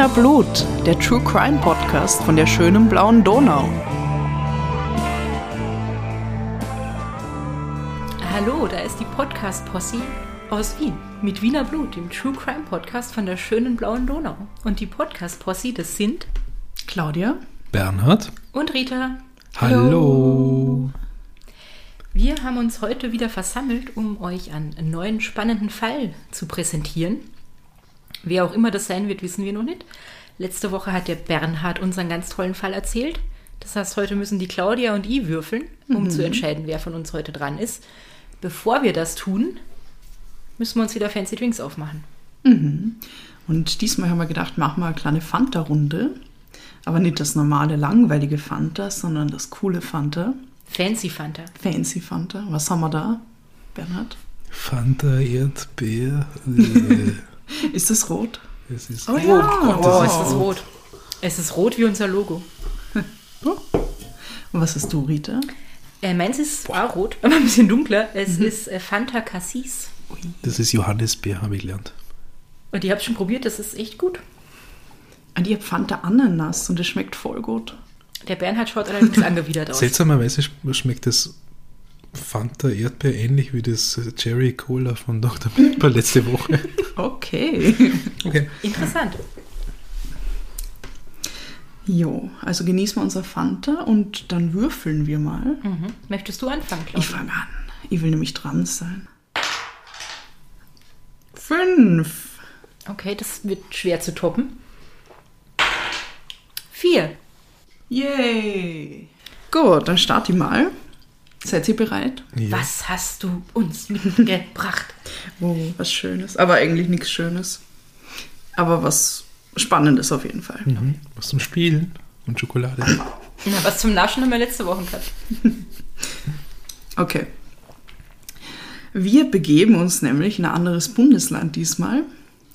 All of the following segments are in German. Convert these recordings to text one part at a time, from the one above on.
Wiener Blut, der True Crime Podcast von der schönen blauen Donau. Hallo, da ist die Podcast-Posse aus Wien mit Wiener Blut, dem True Crime Podcast von der schönen blauen Donau. Und die Podcast-Posse, das sind Claudia Bernhard. und Rita. Hallo. Wir haben uns heute wieder versammelt, um euch einen neuen spannenden Fall zu präsentieren. Wer auch immer das sein wird, wissen wir noch nicht. Letzte Woche hat der Bernhard unseren ganz tollen Fall erzählt. Das heißt, heute müssen die Claudia und ich würfeln, um zu entscheiden, wer von uns heute dran ist. Bevor wir das tun, müssen wir uns wieder Fancy Drinks aufmachen. Und diesmal haben wir gedacht, machen wir eine kleine Fanta-Runde. Aber nicht das normale, langweilige Fanta, sondern das coole Fanta. Fancy Fanta. Fancy Fanta. Was haben wir da, Bernhard? Fanta, Erdbeer. Ist das rot? es ist Oh rot. ja. Oh, das es ist ist rot. Es ist rot wie unser Logo. Und was hast du, Rita? Äh, meins ist auch rot, aber ein bisschen dunkler. Es ist äh, Fanta Cassis. Das ist Johannisbeer, habe ich gelernt. Und ihr habt schon probiert, das ist echt gut. Und ich habe Fanta Ananas und das schmeckt voll gut. Der Bernhard schaut allerdings angewidert aus. Seltsamerweise sch- schmeckt das Fanta Erdbeer ähnlich wie das Cherry Cola von Dr. Pepper letzte Woche. Okay. Okay. Interessant. Jo, also genießen wir unser Fanta und dann würfeln wir mal. Mhm. Möchtest du anfangen, Ich Claudia? fange an. Ich will nämlich dran sein. Fünf. Okay, das wird schwer zu toppen. Vier. Yay. Gut, dann starte ich mal. Seid ihr bereit? Ja. Was hast du uns mitgebracht? Oh, was Schönes. Aber eigentlich nichts Schönes. Aber was Spannendes auf jeden Fall. Mhm. Was zum Spielen und Schokolade. Na, was zum Naschen haben wir letzte Woche gehabt. Okay. Wir begeben uns nämlich in ein anderes Bundesland diesmal.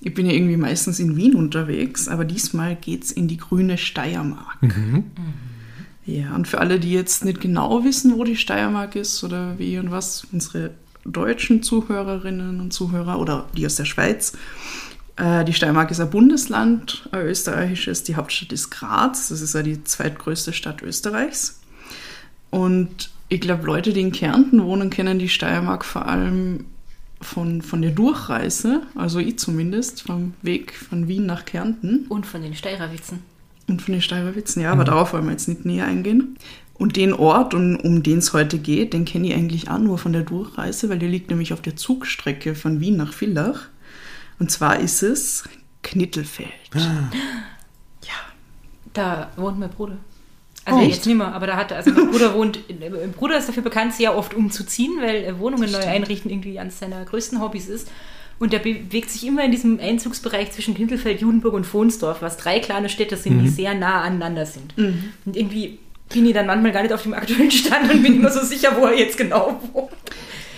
Ich bin ja irgendwie meistens in Wien unterwegs, aber diesmal geht's in die grüne Steiermark. Ja, und für alle, die jetzt nicht genau wissen, wo die Steiermark ist oder wie und was, unsere deutschen Zuhörerinnen und Zuhörer oder die aus der Schweiz, äh, die Steiermark ist ein Bundesland, ein österreichisches, die Hauptstadt ist Graz, das ist ja die zweitgrößte Stadt Österreichs. Und ich glaube, Leute, die in Kärnten wohnen, kennen die Steiermark vor allem von, von der Durchreise, also ich zumindest, vom Weg von Wien nach Kärnten. Und von den Steirerwitzen. Und von den Steirerwitzen, ja, aber darauf wollen wir jetzt nicht näher eingehen. Und den Ort, um, um den es heute geht, den kenne ich eigentlich auch nur von der Durchreise, weil der liegt nämlich auf der Zugstrecke von Wien nach Villach. Und zwar ist es Knittelfeld. Ja. Da wohnt mein Bruder. Also Oh, jetzt echt? nicht mehr, aber da hat also mein Bruder wohnt, mein Bruder ist dafür bekannt, sehr oft umzuziehen, weil Wohnungen neu einrichten irgendwie eines seiner größten Hobbys ist. Und der bewegt sich immer in diesem Einzugsbereich zwischen Kindelfeld, Judenburg und Fohnsdorf, was drei kleine Städte sind, die sehr nah aneinander sind. Und irgendwie bin ich dann manchmal gar nicht auf dem aktuellen Stand und bin immer so sicher, wo er jetzt genau wohnt.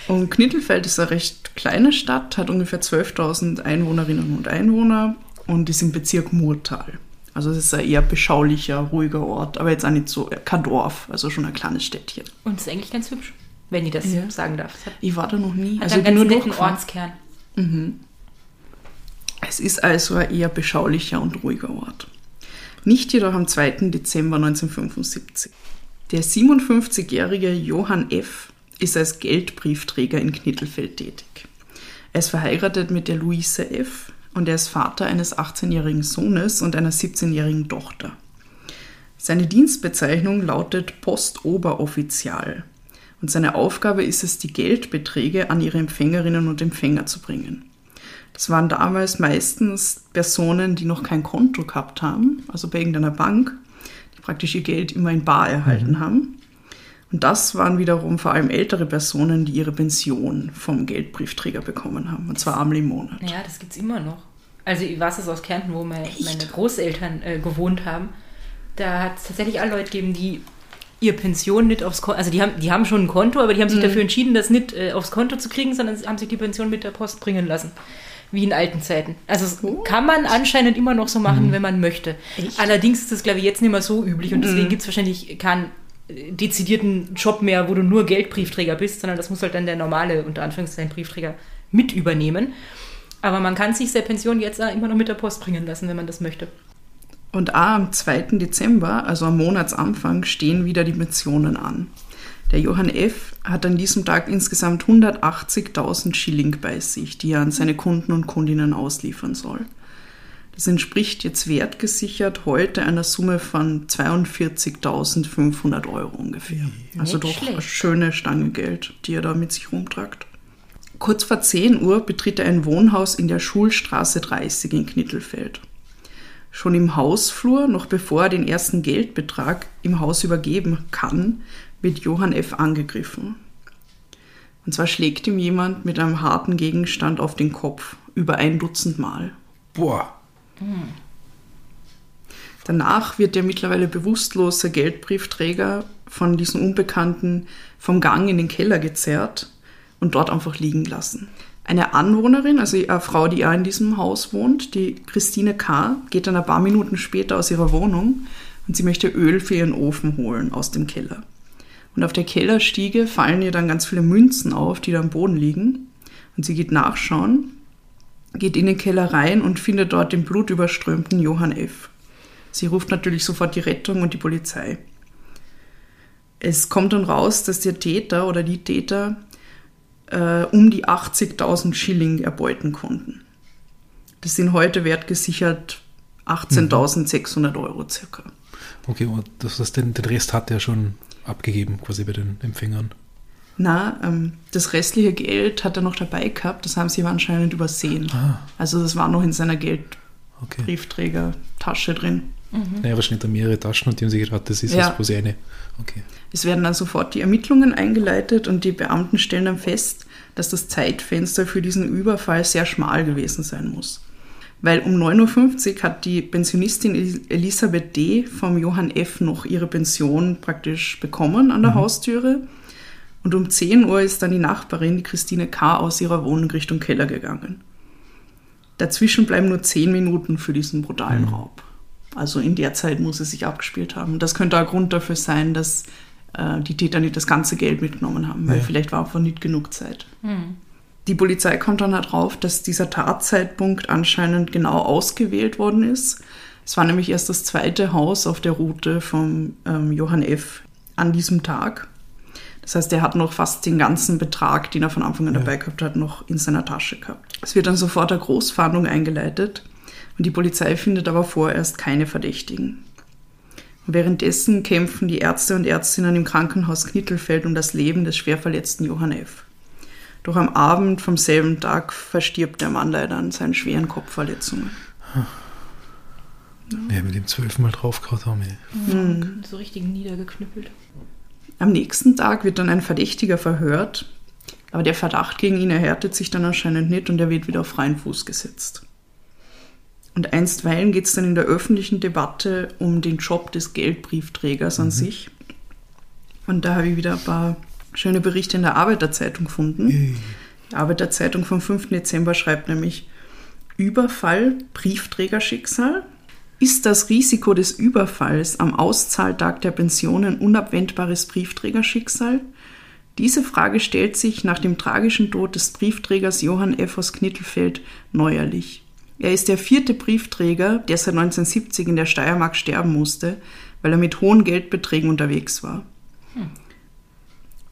Und Knittelfeld ist eine recht kleine Stadt, hat ungefähr 12.000 Einwohnerinnen und Einwohner und ist im Bezirk Murtal. Also es ist ein eher beschaulicher, ruhiger Ort, aber jetzt auch nicht so, kein Dorf, also schon ein kleines Städtchen. Und ist eigentlich ganz hübsch, wenn ich das Ja. sagen darf. Es hat, Ich war da noch nie. hat Also einen ganz nur netten durchgefahren. Ortskern. Es ist also ein eher beschaulicher und ruhiger Ort. Nicht jedoch am 2. Dezember 1975. Der 57-jährige Johann F. ist als Geldbriefträger in Knittelfeld tätig. Er ist verheiratet mit der Luise F. und er ist Vater eines 18-jährigen Sohnes und einer 17-jährigen Tochter. Seine Dienstbezeichnung lautet Postoberoffizial und seine Aufgabe ist es, die Geldbeträge an ihre Empfängerinnen und Empfänger zu bringen. Das waren damals meistens Personen, die noch kein Konto gehabt haben, also bei irgendeiner Bank, die praktisch ihr Geld immer in Bar erhalten haben. Und das waren wiederum vor allem ältere Personen, die ihre Pension vom Geldbriefträger bekommen haben, und zwar einmal im Monat. Ja, das gibt's immer noch. Also ich weiß es aus Kärnten, wo mein, Echt? meine Großeltern äh, gewohnt haben. Da hat es tatsächlich alle Leute gegeben, die ihr Pension nicht aufs Konto, also die haben, die haben schon ein Konto, aber die haben sich dafür entschieden, das nicht äh, aufs Konto zu kriegen, sondern sie haben sich die Pension mit der Post bringen lassen. Wie in alten Zeiten. Also das Gut. kann man anscheinend immer noch so machen, wenn man möchte. Echt? Allerdings ist das, glaube ich, jetzt nicht mehr so üblich und deswegen gibt es wahrscheinlich keinen äh, dezidierten Job mehr, wo du nur Geldbriefträger bist, sondern das muss halt dann der normale, unter Anführungszeichen, Briefträger mit übernehmen. Aber man kann sich seine Pension jetzt auch immer noch mit der Post bringen lassen, wenn man das möchte. Und auch am 2. Dezember, also am Monatsanfang, stehen wieder die Pensionen an. Der Johann F. hat an diesem Tag insgesamt 180.000 Schilling bei sich, die er an seine Kunden und Kundinnen ausliefern soll. Das entspricht jetzt wertgesichert heute einer Summe von 42.500 Euro ungefähr. Also Nicht doch schlecht. eine schöne Stange Geld, die er da mit sich rumtragt. Kurz vor 10 Uhr betritt er ein Wohnhaus in der Schulstraße 30 in Knittelfeld. Schon im Hausflur, noch bevor er den ersten Geldbetrag im Haus übergeben kann, wird Johann F. angegriffen. Und zwar schlägt ihm jemand mit einem harten Gegenstand auf den Kopf, über ein Dutzend Mal. Boah. Danach wird der mittlerweile bewusstlose Geldbriefträger von diesen Unbekannten vom Gang in den Keller gezerrt und dort einfach liegen lassen. Eine Anwohnerin, also eine Frau, die auch in diesem Haus wohnt, die Christine K., geht dann ein paar Minuten später aus ihrer Wohnung und sie möchte Öl für ihren Ofen holen aus dem Keller. Und auf der Kellerstiege fallen ihr dann ganz viele Münzen auf, die da am Boden liegen. Und sie geht nachschauen, geht in den Keller rein und findet dort den blutüberströmten Johann F. Sie ruft natürlich sofort die Rettung und die Polizei. Es kommt dann raus, dass der Täter oder die Täter äh, um die 80.000 Schilling erbeuten konnten. Das sind heute wertgesichert 18.600 Euro circa. Okay, und das heißt, den, den Rest hat er schon abgegeben, quasi bei den Empfängern. Na, ähm, das restliche Geld hat er noch dabei gehabt, das haben sie aber anscheinend übersehen. Ah. Also das war noch in seiner Okay. Geldbriefträgertasche drin. Naja, wahrscheinlich da mehrere Taschen und die haben sich gedacht, das ist Ja. jetzt quasi eine. Okay. Es werden dann sofort die Ermittlungen eingeleitet und die Beamten stellen dann fest, dass das Zeitfenster für diesen Überfall sehr schmal gewesen sein muss. Weil um 9.50 Uhr hat die Pensionistin Elis- Elisabeth D. vom Johann F. noch ihre Pension praktisch bekommen an der Haustüre. Und um 10 Uhr ist dann die Nachbarin, die Christine K., aus ihrer Wohnung Richtung Keller gegangen. Dazwischen bleiben nur 10 Minuten für diesen brutalen Raub. Also in der Zeit muss es sich abgespielt haben. Das könnte ein Grund dafür sein, dass äh, die Täter nicht das ganze Geld mitgenommen haben, weil Ja. vielleicht war einfach nicht genug Zeit. Die Polizei kommt dann darauf, dass dieser Tatzeitpunkt anscheinend genau ausgewählt worden ist. Es war nämlich erst das zweite Haus auf der Route vom ähm, Johann F. an diesem Tag. Das heißt, er hat noch fast den ganzen Betrag, den er von Anfang an dabei gehabt hat, noch in seiner Tasche gehabt. Es wird dann sofort eine Großfahndung eingeleitet und die Polizei findet aber vorerst keine Verdächtigen. Währenddessen kämpfen die Ärzte und Ärztinnen im Krankenhaus Knittelfeld um das Leben des schwer verletzten Johann F. Doch am Abend vom selben Tag verstirbt der Mann leider an seinen schweren Kopfverletzungen. Ja, mit dem zwölfmal draufgehauen haben. ey. Hm. So richtig niedergeknüppelt. Am nächsten Tag wird dann ein Verdächtiger verhört, aber der Verdacht gegen ihn erhärtet sich dann anscheinend nicht und er wird wieder auf freien Fuß gesetzt. Und einstweilen geht es dann in der öffentlichen Debatte um den Job des Geldbriefträgers an sich. Und da habe ich wieder ein paar schöne Berichte in der Arbeiterzeitung gefunden. Die Arbeiterzeitung vom 5. Dezember schreibt nämlich Überfall, Briefträgerschicksal. Ist das Risiko des Überfalls am Auszahltag der Pensionen unabwendbares Briefträgerschicksal? Diese Frage stellt sich nach dem tragischen Tod des Briefträgers Johann F. aus Knittelfeld neuerlich. Er ist der vierte Briefträger, der seit 1970 in der Steiermark sterben musste, weil er mit hohen Geldbeträgen unterwegs war.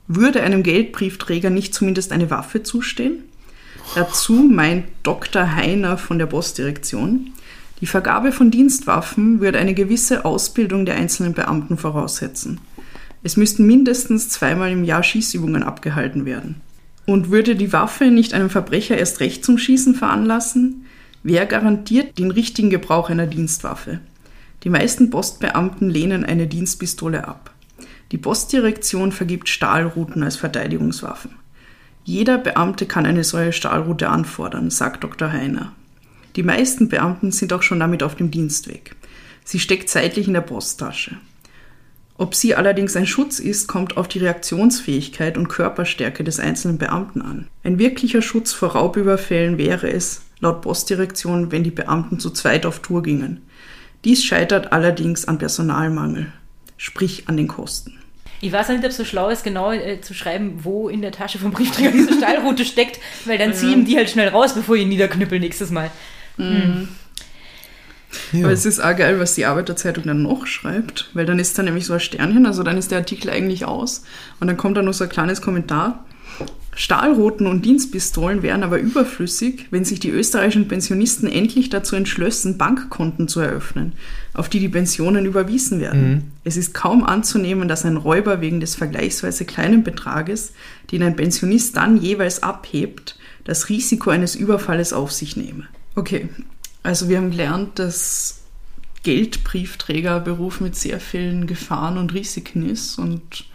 Würde einem Geldbriefträger nicht zumindest eine Waffe zustehen? Dazu meint Dr. Heiner von der Postdirektion, die Vergabe von Dienstwaffen würde eine gewisse Ausbildung der einzelnen Beamten voraussetzen. Es müssten mindestens zweimal im Jahr Schießübungen abgehalten werden. Und würde die Waffe nicht einen Verbrecher erst recht zum Schießen veranlassen? Wer garantiert den richtigen Gebrauch einer Dienstwaffe? Die meisten Postbeamten lehnen eine Dienstpistole ab. Die Postdirektion vergibt Stahlruten als Verteidigungswaffen. Jeder Beamte kann eine solche Stahlrute anfordern, sagt Dr. Heiner. Die meisten Beamten sind auch schon damit auf dem Dienstweg. Sie steckt seitlich in der Posttasche. Ob sie allerdings ein Schutz ist, kommt auf die Reaktionsfähigkeit und Körperstärke des einzelnen Beamten an. Ein wirklicher Schutz vor Raubüberfällen wäre es, laut Postdirektion, wenn die Beamten zu zweit auf Tour gingen. Dies scheitert allerdings an Personalmangel, sprich an den Kosten. Ich weiß nicht, ob es so schlau ist, genau äh, zu schreiben, wo in der Tasche vom Briefträger diese Stahlrute steckt, weil dann ziehen die halt schnell raus, bevor ich ihn niederknüppel nächstes Mal. Mhm. Ja. Aber es ist auch geil, was die Arbeiterzeitung dann noch schreibt, weil dann ist da nämlich so ein Sternchen, also dann ist der Artikel eigentlich aus und dann kommt da noch so ein kleines Kommentar. Stahlroten und Dienstpistolen wären aber überflüssig, wenn sich die österreichischen Pensionisten endlich dazu entschlössen, Bankkonten zu eröffnen, auf die die Pensionen überwiesen werden. Mhm. Es ist kaum anzunehmen, dass ein Räuber wegen des vergleichsweise kleinen Betrages, den ein Pensionist dann jeweils abhebt, das Risiko eines Überfalles auf sich nehme. Okay, also wir haben gelernt, dass Geldbriefträgerberuf mit sehr vielen Gefahren und Risiken ist und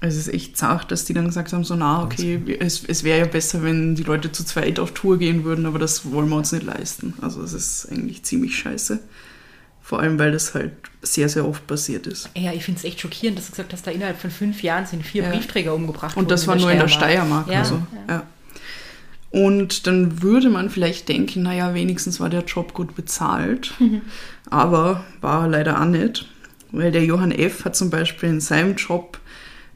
es ist echt zart, dass die dann gesagt haben, so na, okay, es, es wäre ja besser, wenn die Leute zu zweit auf Tour gehen würden, aber das wollen wir uns nicht leisten. Also es ist eigentlich ziemlich scheiße. Vor allem, weil das halt sehr, sehr oft passiert ist. Ja, ich finde es echt schockierend, dass du gesagt hast, da innerhalb von fünf Jahren sind vier ja. Briefträger umgebracht worden. Und das war nur in der Steiermark. Ja, also, ja. ja. Und dann würde man vielleicht denken, naja, wenigstens war der Job gut bezahlt. Mhm. Aber war leider auch nicht. Weil der Johann F. hat zum Beispiel in seinem Job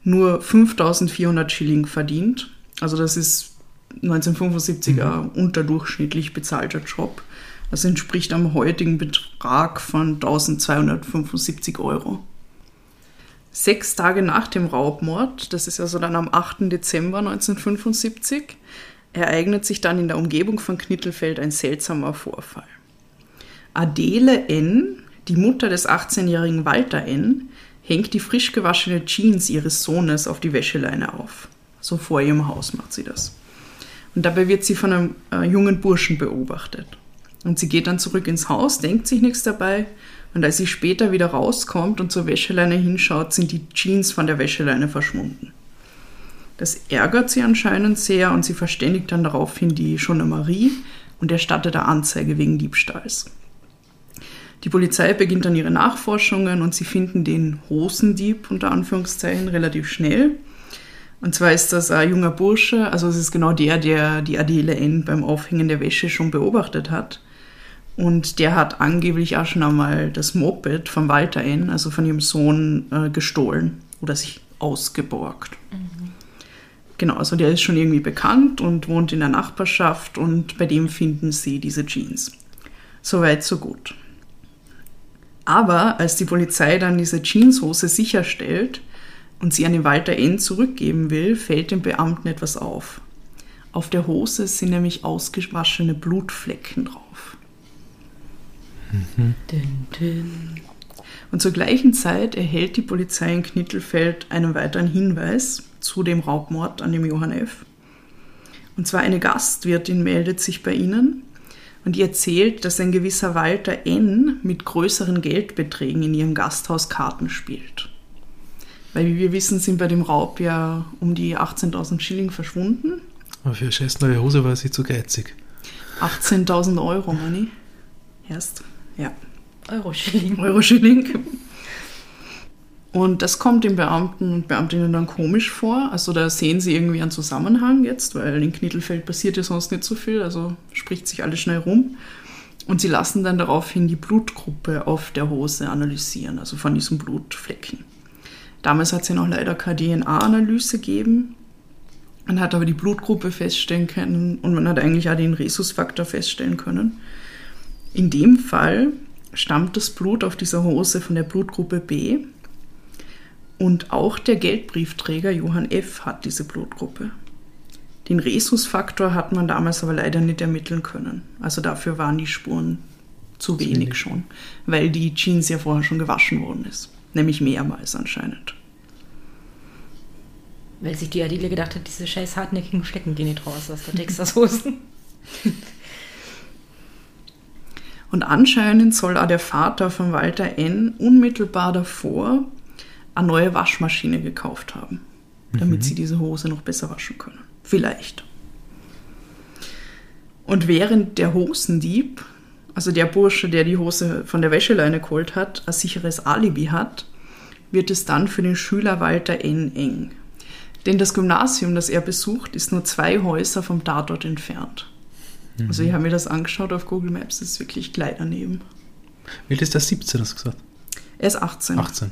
nur 5400 Schilling verdient. Also das ist 1975er mhm. unterdurchschnittlich bezahlter Job. Das entspricht am heutigen Betrag von 1275 Euro. Sechs Tage nach dem Raubmord, das ist also dann am 8. Dezember 1975, ereignet sich dann in der Umgebung von Knittelfeld ein seltsamer Vorfall. Adele N., die Mutter des 18-jährigen Walter N., hängt die frisch gewaschene Jeans ihres Sohnes auf die Wäscheleine auf. So vor ihrem Haus macht sie das. Und dabei wird sie von einem äh, jungen Burschen beobachtet. Und sie geht dann zurück ins Haus, denkt sich nichts dabei. Und als sie später wieder rauskommt und zur Wäscheleine hinschaut, sind die Jeans von der Wäscheleine verschwunden. Das ärgert sie anscheinend sehr und sie verständigt dann daraufhin die Gendarmerie und erstattet eine Anzeige wegen Diebstahls. Die Polizei beginnt dann ihre Nachforschungen und sie finden den Hosendieb unter Anführungszeichen relativ schnell. Und zwar ist das ein junger Bursche, also es ist genau der, der die Adele N beim Aufhängen der Wäsche schon beobachtet hat. Und der hat angeblich auch schon einmal das Moped von Walter N., also von ihrem Sohn, äh, gestohlen oder sich ausgeborgt. Mhm. Genau, also der ist schon irgendwie bekannt und wohnt in der Nachbarschaft und bei dem finden sie diese Jeans. Soweit, so gut. Aber als die Polizei dann diese Jeanshose sicherstellt und sie an den Walter N. zurückgeben will, fällt dem Beamten etwas auf. Auf der Hose sind nämlich ausgewaschene Blutflecken drauf. Mhm. Dün, dün. Und zur gleichen Zeit erhält die Polizei in Knittelfeld einen weiteren Hinweis zu dem Raubmord an dem Johann F. Und zwar eine Gastwirtin meldet sich bei ihnen und die erzählt, dass ein gewisser Walter N. mit größeren Geldbeträgen in ihrem Gasthaus Karten spielt. Weil, wie wir wissen, sind bei dem Raub ja um die 18.000 Schilling verschwunden. Aber für eine scheiß neue Hose war sie zu geizig. 18.000 Euro, Manni. Erst, ja. Euro-Schilling. Euro-Schilling. Und das kommt den Beamten und Beamtinnen dann komisch vor. Also da sehen sie irgendwie einen Zusammenhang jetzt, weil in Knittelfeld passiert ja sonst nicht so viel, also spricht sich alles schnell rum. Und sie lassen dann daraufhin die Blutgruppe auf der Hose analysieren, also von diesen Blutflecken. Damals hat es ja noch leider keine DNA-Analyse gegeben. Man hat aber die Blutgruppe feststellen können und man hat eigentlich auch den Rhesusfaktor feststellen können. In dem Fall stammt das Blut auf dieser Hose von der Blutgruppe B, und auch der Geldbriefträger Johann F. hat diese Blutgruppe. Den Rhesusfaktor hat man damals aber leider nicht ermitteln können. Also dafür waren die Spuren zu wenig schon, weil die Jeans ja vorher schon gewaschen worden ist. Nämlich mehrmals anscheinend. Weil sich die Adele gedacht hat, diese scheiß hartnäckigen Flecken gehen nicht raus aus der Texas-Hosen. Und anscheinend soll auch der Vater von Walter N. unmittelbar davor eine neue Waschmaschine gekauft haben, damit mhm. sie diese Hose noch besser waschen können. Vielleicht. Und während der Hosendieb, also der Bursche, der die Hose von der Wäscheleine geholt hat, ein sicheres Alibi hat, wird es dann für den Schüler Walter N. eng. Denn das Gymnasium, das er besucht, ist nur zwei Häuser vom Tatort entfernt. Mhm. Also ich habe mir das angeschaut auf Google Maps, das ist wirklich gleich daneben. Wie alt ist der 17, hast du gesagt? Er ist 18. 18.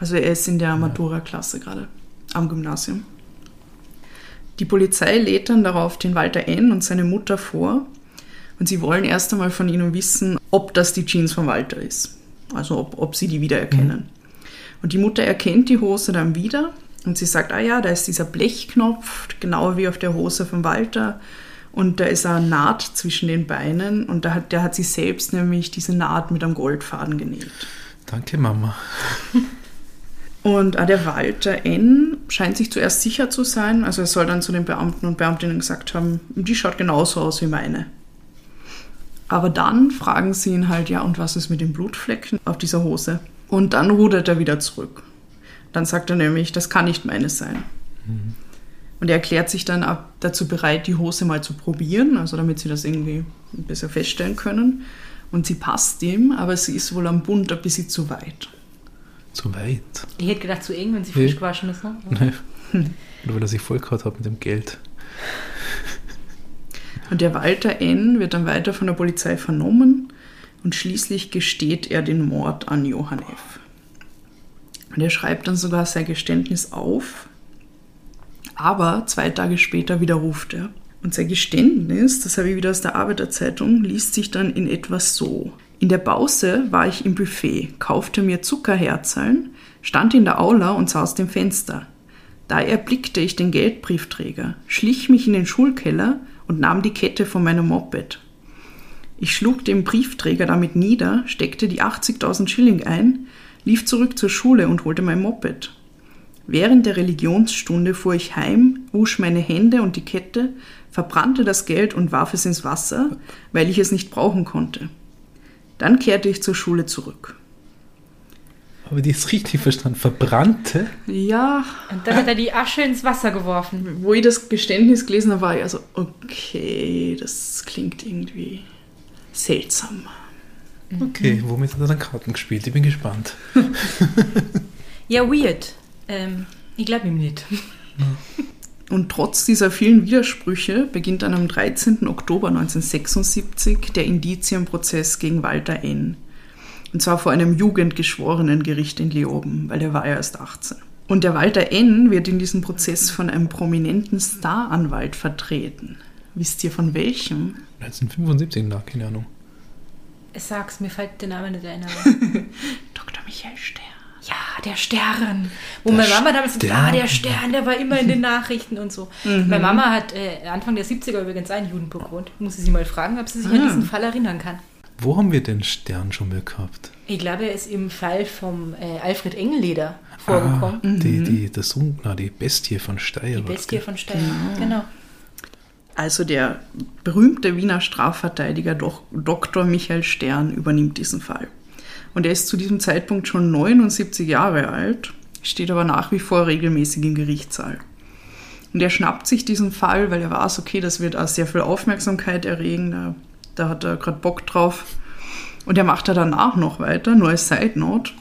Also er ist in der Matura-Klasse gerade am Gymnasium. Die Polizei lädt dann darauf den Walter N. und seine Mutter vor und sie wollen erst einmal von ihnen wissen, ob das die Jeans von Walter ist. Also ob, ob sie die wiedererkennen. Und die Mutter erkennt die Hose dann wieder und sie sagt, ah ja, da ist dieser Blechknopf, genau wie auf der Hose von Walter. Und da ist eine Naht zwischen den Beinen und da hat, der hat sie selbst nämlich diese Naht mit einem Goldfaden genäht. Danke, Mama. Und auch der Walter N. scheint sich zuerst sicher zu sein. Also er soll dann zu den Beamten und Beamtinnen gesagt haben, die schaut genauso aus wie meine. Aber dann fragen sie ihn halt, ja, und was ist mit den Blutflecken auf dieser Hose? Und dann rudert er wieder zurück. Dann sagt er nämlich, das kann nicht meine sein. Mhm. Und er erklärt sich dann ab dazu bereit, die Hose mal zu probieren, also damit sie das irgendwie besser feststellen können. Und sie passt ihm, aber sie ist wohl am Bund ein bisschen zu weit. Zu weit? Ich hätte gedacht, zu eng, wenn sie frisch gewaschen ist. Ne? Nee. Oder weil er sich voll gehabt hat mit dem Geld. Und der Walter N. wird dann weiter von der Polizei vernommen und schließlich gesteht er den Mord an Johann F. Und er schreibt dann sogar sein Geständnis auf, aber zwei Tage später widerruft er. Und sein Geständnis, das habe ich wieder aus der Arbeiterzeitung, liest sich dann in etwas so. In der Pause war ich im Buffet, kaufte mir Zuckerherzaln, stand in der Aula und sah aus dem Fenster. Da erblickte ich den Geldbriefträger, schlich mich in den Schulkeller und nahm die Kette von meinem Moped. Ich schlug den Briefträger damit nieder, steckte die 80.000 Schilling ein, lief zurück zur Schule und holte mein Moped. Während der Religionsstunde fuhr ich heim, wusch meine Hände und die Kette, verbrannte das Geld und warf es ins Wasser, weil ich es nicht brauchen konnte. Dann kehrte ich zur Schule zurück. Habe ich das richtig verstanden? Verbrannte? Ja. Und dann hat er die Asche ins Wasser geworfen. Wo ich das Geständnis gelesen habe, war ich also, okay, das klingt irgendwie seltsam. Okay, mhm. womit hat er dann Karten gespielt? Ich bin gespannt. ja, weird. Ähm, ich glaube ihm nicht. Und trotz dieser vielen Widersprüche beginnt dann am 13. Oktober 1976 der Indizienprozess gegen Walter N. Und zwar vor einem Jugendgeschworenengericht in Leoben, weil er war ja erst 18. Und der Walter N. wird in diesem Prozess von einem prominenten Staranwalt vertreten. Wisst ihr von welchem? 1975, na, keine Ahnung. Sag's, mir fällt der Name nicht ein. Dr. Michael Stern. Ja, der Stern. Wo meine Mama damals hat, ah, der Stern, der war immer in den Nachrichten und so. Mhm. Meine Mama hat äh, Anfang der 70er übrigens einen Judenburg gewohnt. Muss ich sie mal fragen, ob sie sich ah. an diesen Fall erinnern kann. Wo haben wir den Stern schon mal gehabt? Ich glaube, er ist im Fall vom äh, Alfred Engelleder vorgekommen. Ah, die, die, das, na, die Bestie von Steyr. Die Bestie von Steyr, genau. genau. Also der berühmte Wiener Strafverteidiger Dr. Michael Stern übernimmt diesen Fall. Und er ist zu diesem Zeitpunkt schon 79 Jahre alt, steht aber nach wie vor regelmäßig im Gerichtssaal. Und er schnappt sich diesen Fall, weil er weiß, okay, das wird auch sehr viel Aufmerksamkeit erregen. Da hat er gerade Bock drauf. Und er macht er danach noch weiter, nur als Side Note.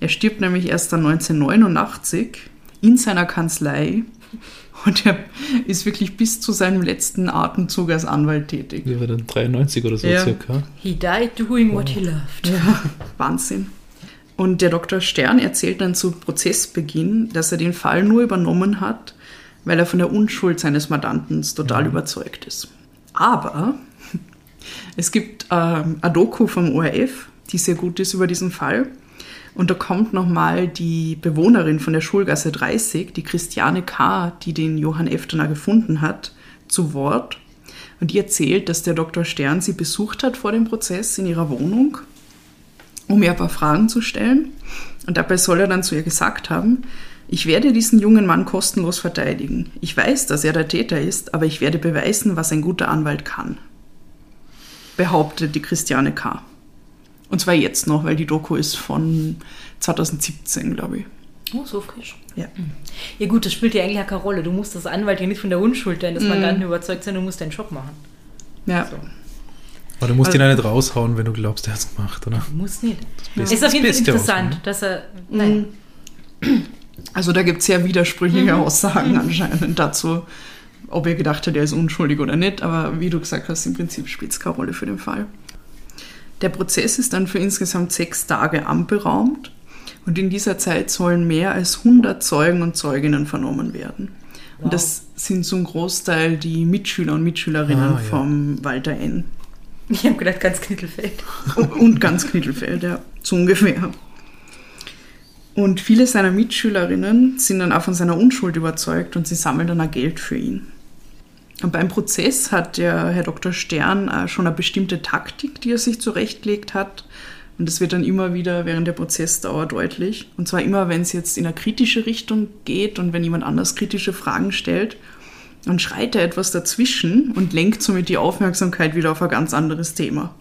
Er stirbt nämlich erst dann 1989 in seiner Kanzlei und er ist wirklich bis zu seinem letzten Atemzug als Anwalt tätig. Wie war dann 93 oder so ja. circa? He died doing what he loved. Ja, Wahnsinn. Und der Dr. Stern erzählt dann zu Prozessbeginn, dass er den Fall nur übernommen hat, weil er von der Unschuld seines Mandanten total ja. überzeugt ist. Aber es gibt ähm, eine Doku vom ORF, die sehr gut ist über diesen Fall. Und da kommt nochmal die Bewohnerin von der Schulgasse 30, die Christiane K., die den Johann Eftener gefunden hat, zu Wort. Und die erzählt, dass der Dr. Stern sie besucht hat vor dem Prozess in ihrer Wohnung, um ihr ein paar Fragen zu stellen. Und dabei soll er dann zu ihr gesagt haben, ich werde diesen jungen Mann kostenlos verteidigen. Ich weiß, dass er der Täter ist, aber ich werde beweisen, was ein guter Anwalt kann behauptet die Christiane K. Und zwar jetzt noch, weil die Doku ist von 2017, glaube ich. Oh, so frisch. Ja. Hm. Ja gut, das spielt ja eigentlich keine Rolle. Du musst das Anwalt ja nicht von der Unschuld deines mm. Mandanten überzeugt sein, du musst deinen Job machen. Ja. So. Aber du musst also, ihn auch nicht raushauen, wenn du glaubst, er hat es gemacht, oder? Du musst nicht. Es ist auf jeden Fall interessant, aus, ne? dass er... Nein. Also da gibt es sehr widersprüchliche mhm. Aussagen mhm. anscheinend dazu, ob er gedacht hat, er ist unschuldig oder nicht. Aber wie du gesagt hast, im Prinzip spielt es keine Rolle für den Fall. Der Prozess ist dann für insgesamt sechs Tage anberaumt Und in dieser Zeit sollen mehr als 100 Zeugen und Zeuginnen vernommen werden. Wow. Und das sind zum Großteil die Mitschüler und Mitschülerinnen Ah, ja. vom Walter N. Ich habe gedacht, ganz Knittelfeld. Und- und ganz Knittelfeld, ja, so ungefähr. Und viele seiner Mitschülerinnen sind dann auch von seiner Unschuld überzeugt und sie sammeln dann auch Geld für ihn. Und beim Prozess hat der Herr Dr. Stern auch schon eine bestimmte Taktik, die er sich zurechtlegt hat. Und das wird dann immer wieder während der Prozessdauer deutlich. Und zwar immer, wenn es jetzt in eine kritische Richtung geht und wenn jemand anders kritische Fragen stellt, dann schreit er etwas dazwischen und lenkt somit die Aufmerksamkeit wieder auf ein ganz anderes Thema.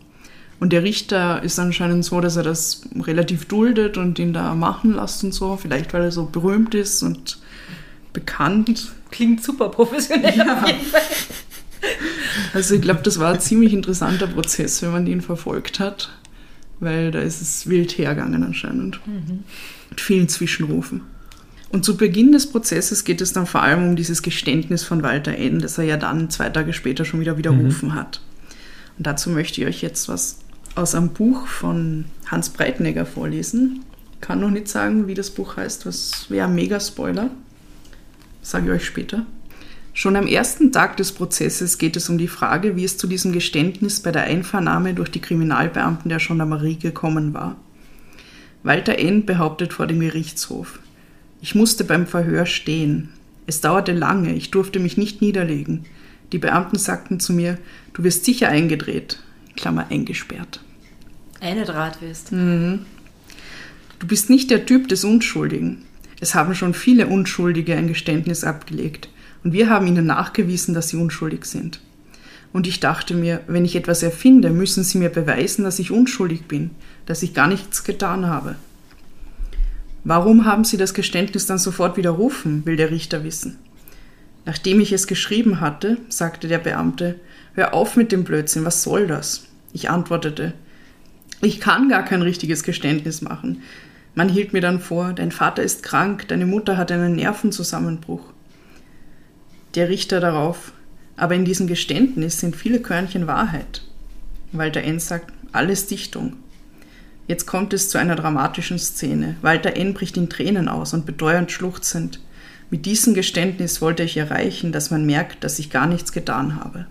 Und der Richter ist anscheinend so, dass er das relativ duldet und ihn da machen lässt und so. Vielleicht, weil er so berühmt ist und bekannt. Klingt super professionell Ja. auf jeden Fall. Also ich glaube, das war ein ziemlich interessanter Prozess, wenn man ihn verfolgt hat. Weil da ist es wild hergegangen anscheinend. Mit vielen Zwischenrufen. Und zu Beginn des Prozesses geht es dann vor allem um dieses Geständnis von Walter N., das er ja dann zwei Tage später schon wieder widerrufen hat. Und dazu möchte ich euch jetzt was aus einem Buch von Hans Breitnegger vorlesen. Kann noch nicht sagen, wie das Buch heißt, was wäre ein Mega-Spoiler. Sage ich euch später. Schon am ersten Tag des Prozesses geht es um die Frage, wie es zu diesem Geständnis bei der Einvernahme durch die Kriminalbeamten der Gendarmerie gekommen war. Walter N. behauptet vor dem Gerichtshof. Ich musste beim Verhör stehen. Es dauerte lange, ich durfte mich nicht niederlegen. Die Beamten sagten zu mir, du wirst sicher eingedreht, Klammer eingesperrt. Eine Drahtwest. Du bist nicht der Typ des Unschuldigen. Es haben schon viele Unschuldige ein Geständnis abgelegt. Und wir haben ihnen nachgewiesen, dass sie unschuldig sind. Und ich dachte mir, wenn ich etwas erfinde, müssen sie mir beweisen, dass ich unschuldig bin, dass ich gar nichts getan habe. Warum haben sie das Geständnis dann sofort widerrufen, will der Richter wissen. Nachdem ich es geschrieben hatte, sagte der Beamte, hör auf mit dem Blödsinn, was soll das? Ich antwortete, ich kann gar kein richtiges Geständnis machen. Man hielt mir dann vor, dein Vater ist krank, deine Mutter hat einen Nervenzusammenbruch. Der Richter darauf, aber in diesem Geständnis sind viele Körnchen Wahrheit. Walter N. sagt, alles Dichtung. Jetzt kommt es zu einer dramatischen Szene. Walter N. bricht in Tränen aus und beteuernd schluchzend. Mit diesem Geständnis wollte ich erreichen, dass man merkt, dass ich gar nichts getan habe.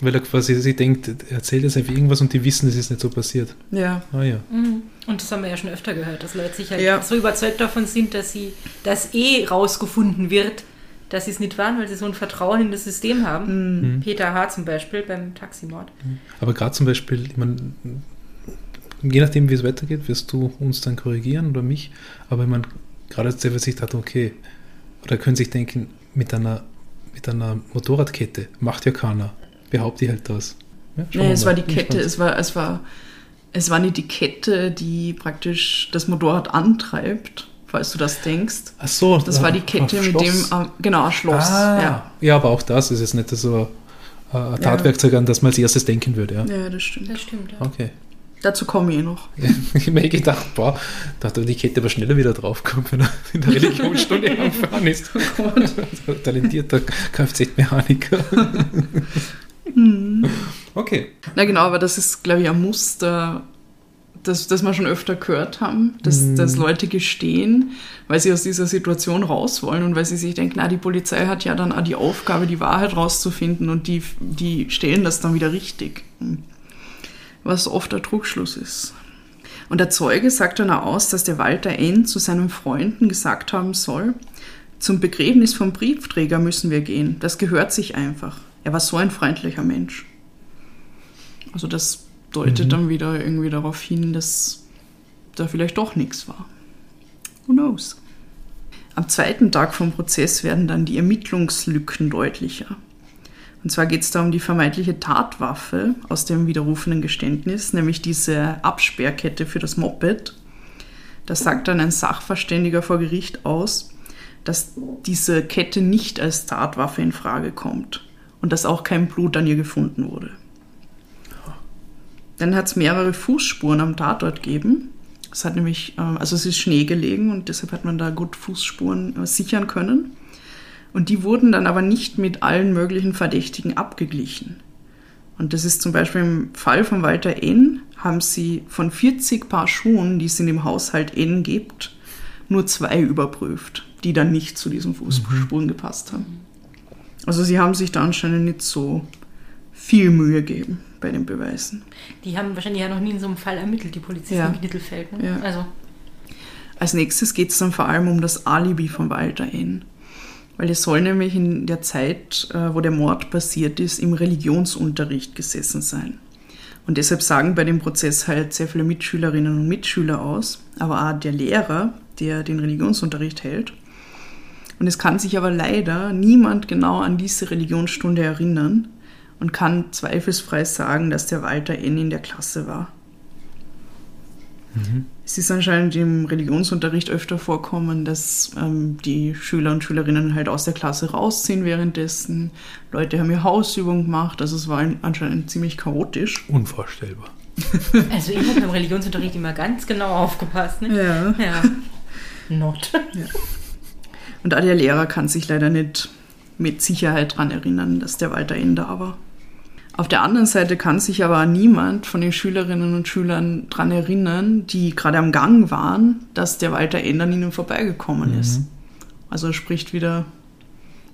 Weil er quasi sich denkt, er erzählt jetzt einfach irgendwas und die wissen, es ist nicht so passiert. Ja, Ah ja. Und das haben wir ja schon öfter gehört, dass Leute sich halt Ja. so überzeugt davon sind, dass sie, dass eh rausgefunden wird, dass sie es nicht waren, weil sie so ein Vertrauen in das System haben. Peter H. zum Beispiel beim Taximord. Aber gerade zum Beispiel, ich meine, je nachdem, wie es weitergeht, wirst du uns dann korrigieren oder mich. Aber ich meine, gerade als der sich hat, okay, oder können sich denken, mit einer, mit einer Motorradkette macht ja keiner. Behaupte ich halt das. Ja, Nee, es war die Kette, es war, es war, es war nicht die Kette, die praktisch das Motorrad antreibt, falls du das denkst. Ach so, Das war die Kette mit dem, äh, genau, Schloss. Ah, Ja. ja. aber auch das ist jetzt nicht so äh, ein Tatwerkzeug, an das man als erstes denken würde. Ja. ja, das stimmt. Das stimmt, ja. Okay. Dazu komme ich eh noch. Ich habe mir gedacht, boah, da hat die Kette aber schneller wieder draufkommt, wenn er in der Religionsstunde angefahren ist. Talentierter Kfz-Mechaniker. okay. Na genau, aber das ist, glaube ich, ein Muster, das, das wir schon öfter gehört haben, dass, dass Leute gestehen, weil sie aus dieser Situation raus wollen und weil sie sich denken, na, die Polizei hat ja dann auch die Aufgabe, die Wahrheit rauszufinden und die, die stellen das dann wieder richtig. Was oft der Trugschluss ist. Und der Zeuge sagt dann auch aus, dass der Walter N. zu seinen Freunden gesagt haben soll, zum Begräbnis vom Briefträger müssen wir gehen. Das gehört sich einfach. Er war so ein freundlicher Mensch. Also das deutet dann wieder irgendwie darauf hin, dass da vielleicht doch nichts war. Who knows? Am zweiten Tag vom Prozess werden dann die Ermittlungslücken deutlicher. Und zwar geht es da um die vermeintliche Tatwaffe aus dem widerrufenen Geständnis, nämlich diese Absperrkette für das Moped. Da sagt dann ein Sachverständiger vor Gericht aus, dass diese Kette nicht als Tatwaffe in Frage kommt und dass auch kein Blut an ihr gefunden wurde. Dann hat es mehrere Fußspuren am Tatort gegeben. Es hat nämlich, äh, also es ist Schnee gelegen und deshalb hat man da gut Fußspuren äh, sichern können. Und die wurden dann aber nicht mit allen möglichen Verdächtigen abgeglichen. Und das ist zum Beispiel im Fall von Walter N. haben sie von 40 Paar Schuhen, die es in dem Haushalt N gibt, nur zwei überprüft, die dann nicht zu diesen Fußspuren gepasst haben. Also sie haben sich da anscheinend nicht so viel Mühe gegeben bei den Beweisen. Die haben wahrscheinlich ja noch nie in so einem Fall ermittelt, die Polizisten Ja. in Knittelfeld. Ne? Ja. Also, Als nächstes geht es dann vor allem um das Alibi von Walter N. Weil er soll nämlich in der Zeit, äh, wo der Mord passiert ist, im Religionsunterricht gesessen sein. Und deshalb sagen bei dem Prozess halt sehr viele Mitschülerinnen und Mitschüler aus, aber auch der Lehrer, der den Religionsunterricht hält. Und es kann sich aber leider niemand genau an diese Religionsstunde erinnern und kann zweifelsfrei sagen, dass der Walter N. in der Klasse war. Es ist anscheinend im Religionsunterricht öfter vorkommen, dass ähm, die Schüler und Schülerinnen halt aus der Klasse rausziehen währenddessen. Leute haben ihr Hausübung gemacht, also es war ein- anscheinend ziemlich chaotisch. Unvorstellbar. also ich habe beim Religionsunterricht immer ganz genau aufgepasst. Ne? Ja. Ja. Not. Und auch der Lehrer kann sich leider nicht mit Sicherheit daran erinnern, dass der Walter N. da war. Auf der anderen Seite kann sich aber niemand von den Schülerinnen und Schülern daran erinnern, die gerade am Gang waren, dass der Walter N. an ihnen vorbeigekommen ist. Also er spricht wieder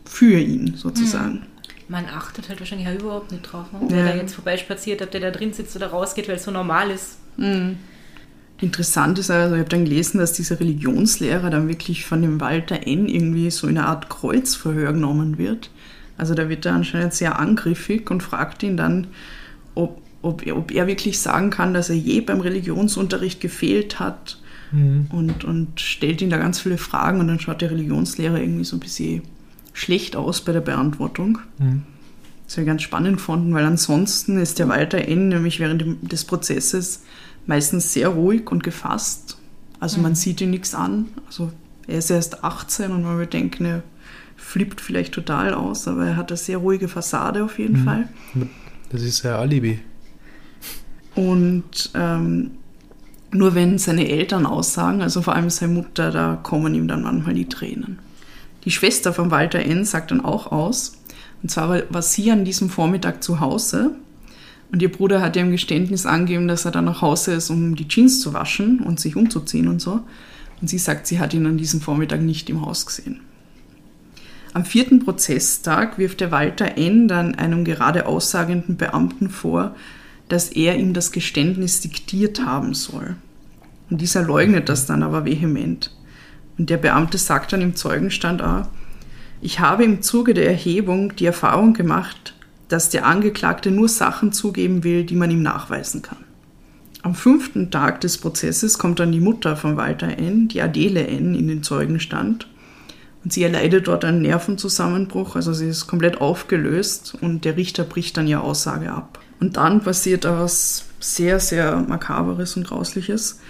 für ihn sozusagen. Man achtet halt wahrscheinlich auch überhaupt nicht drauf, ne? Ja. wer da jetzt vorbeispaziert, ob der da drin sitzt oder rausgeht, weil es so normal ist. Interessant ist also, ich habe dann gelesen, dass dieser Religionslehrer dann wirklich von dem Walter N. irgendwie so in eine Art Kreuzverhör genommen wird. Also da wird er anscheinend sehr angriffig und fragt ihn dann, ob, ob, er- ob er wirklich sagen kann, dass er je beim Religionsunterricht gefehlt hat und, und stellt ihn da ganz viele Fragen und dann schaut der Religionslehrer irgendwie so ein bisschen schlecht aus bei der Beantwortung. Mhm. Das habe ich ganz spannend gefunden, weil ansonsten ist der Walter N. nämlich während des Prozesses meistens sehr ruhig und gefasst. Also man sieht ihn nichts an. Also er ist erst 18 und man würde denken, er flippt vielleicht total aus, aber er hat eine sehr ruhige Fassade auf jeden Fall. Das ist ja Alibi. Und ähm, nur wenn seine Eltern aussagen, also vor allem seine Mutter, da kommen ihm dann manchmal die Tränen. Die Schwester von Walter N. sagt dann auch aus. Und zwar war- war sie an diesem Vormittag zu Hause und ihr Bruder hat ihr im Geständnis angegeben, dass er dann nach Hause ist, um die Jeans zu waschen und sich umzuziehen und so. Und sie sagt, sie hat ihn an diesem Vormittag nicht im Haus gesehen. Am vierten Prozesstag wirft der Walter N. dann einem gerade aussagenden Beamten vor, dass er ihm das Geständnis diktiert haben soll. Und dieser leugnet das dann aber vehement. Und der Beamte sagt dann im Zeugenstand auch, ich habe im Zuge der Erhebung die Erfahrung gemacht, dass der Angeklagte nur Sachen zugeben will, die man ihm nachweisen kann. Am fünften Tag des Prozesses kommt dann die Mutter von Walter N., die Adele N., in den Zeugenstand. Und sie erleidet dort einen Nervenzusammenbruch, also sie ist komplett aufgelöst und der Richter bricht dann ihre Aussage ab. Und dann passiert da was sehr, sehr Makaberes und Grausliches.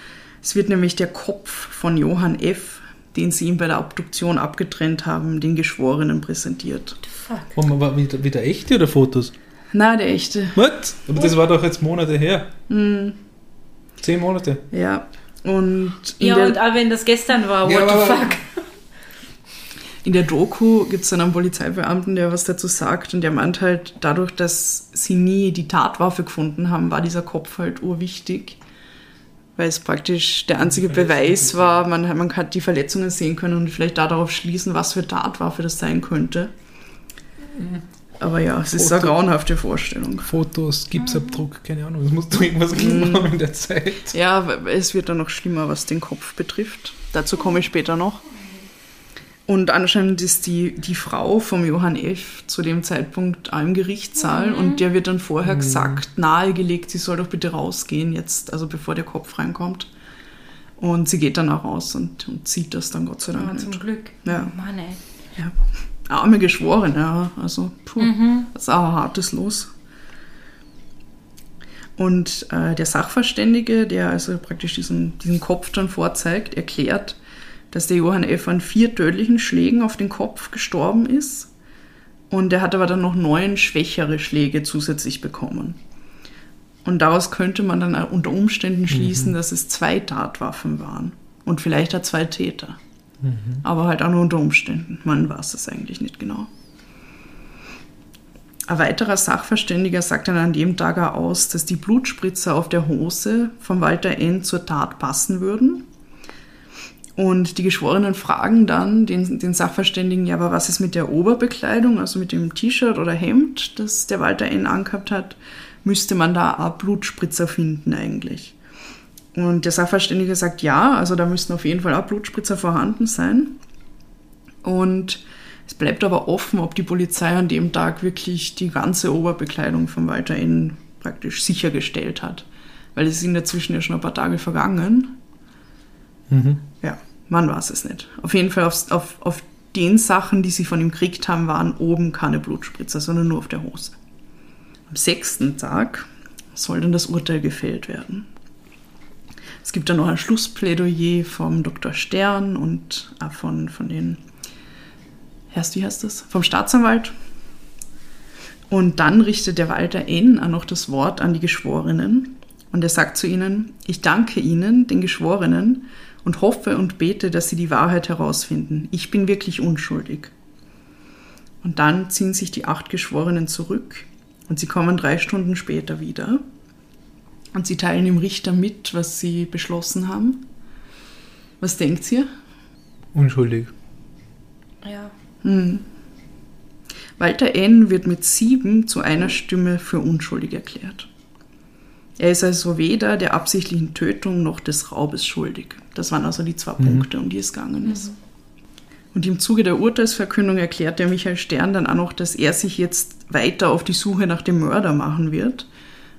Es wird nämlich der Kopf von Johann F., den sie ihm bei der Abduktion abgetrennt haben, den Geschworenen präsentiert. Fuck. Und war wieder, wieder echte oder Fotos? Na, der echte. Was? Aber das war doch jetzt Monate her. Zehn Monate. Ja. Und in, Ja, und der, auch wenn das gestern war, what Ja, the fuck? in der Doku gibt es dann einen Polizeibeamten, der was dazu sagt und der meint halt, dadurch, dass sie nie die Tatwaffe gefunden haben, war dieser Kopf halt urwichtig. Weil es praktisch der einzige Beweis war, man, hat- man hat die Verletzungen sehen können und vielleicht darauf schließen, was für Tatwaffe das sein könnte. Aber ja, es ist eine Foto. grauenhafte Vorstellung. Fotos, Gipsabdruck, keine Ahnung. Es muss doch irgendwas gegeben haben in der Zeit. Ja, es wird dann noch schlimmer, was den Kopf betrifft. Dazu komme ich später noch. Und anscheinend ist die, die Frau vom Johann F. zu dem Zeitpunkt auch im Gerichtssaal und der wird dann vorher gesagt, nahegelegt, sie soll doch bitte rausgehen jetzt, also bevor der Kopf reinkommt. Und sie geht dann auch raus und, und sieht das dann Gott sei Dank Ah, zum nicht. Glück. Ja. Mann, ey. Ja. Arme Geschworene, ja. Also, puh, das ist auch ein hartes Los. Und äh, der Sachverständige, der also praktisch diesen, diesen Kopf dann vorzeigt, erklärt, dass der Johann F. an vier tödlichen Schlägen auf den Kopf gestorben ist. Und er hat aber dann noch neun schwächere Schläge zusätzlich bekommen. Und daraus könnte man dann unter Umständen schließen, dass es zwei Tatwaffen waren. Und vielleicht auch zwei Täter. Aber halt auch nur unter Umständen. Man weiß es eigentlich nicht genau. Ein weiterer Sachverständiger sagt dann an dem Tag auch aus, dass die Blutspritzer auf der Hose von Walter N. zur Tat passen würden. Und die Geschworenen fragen dann den, den Sachverständigen, ja, aber was ist mit der Oberbekleidung, also mit dem T-Shirt oder Hemd, das der Walter N. angehabt hat? Müsste man da auch Blutspritzer finden eigentlich? Und der Sachverständige sagt ja, also da müssten auf jeden Fall auch Blutspritzer vorhanden sein. Und es bleibt aber offen, ob die Polizei an dem Tag wirklich die ganze Oberbekleidung von Walter N. praktisch sichergestellt hat. Weil es sind dazwischen ja schon ein paar Tage vergangen. Mhm. Ja, man weiß es nicht. Auf jeden Fall auf, auf, auf den Sachen, die sie von ihm gekriegt haben, waren oben keine Blutspritzer, sondern nur auf der Hose. Am sechsten Tag soll dann das Urteil gefällt werden. Es gibt dann noch ein Schlussplädoyer vom Dr. Stern und von, von den, wie heißt das? Vom Staatsanwalt. Und dann richtet der Walter N. auch noch das Wort an die Geschworenen. Und er sagt zu ihnen, ich danke Ihnen, den Geschworenen, und hoffe und bete, dass Sie die Wahrheit herausfinden. Ich bin wirklich unschuldig. Und dann ziehen sich die acht Geschworenen zurück und sie kommen drei Stunden später wieder. Und sie teilen dem Richter mit, was sie beschlossen haben. Was denkt ihr? Unschuldig. Ja. Hm. Walter N. wird mit sieben zu einer Stimme für unschuldig erklärt. Er ist also weder der absichtlichen Tötung noch des Raubes schuldig. Das waren also die zwei Mhm. Punkte, um die es gegangen ist. Und im Zuge der Urteilsverkündung erklärt der Michael Stern dann auch noch, dass er sich jetzt weiter auf die Suche nach dem Mörder machen wird,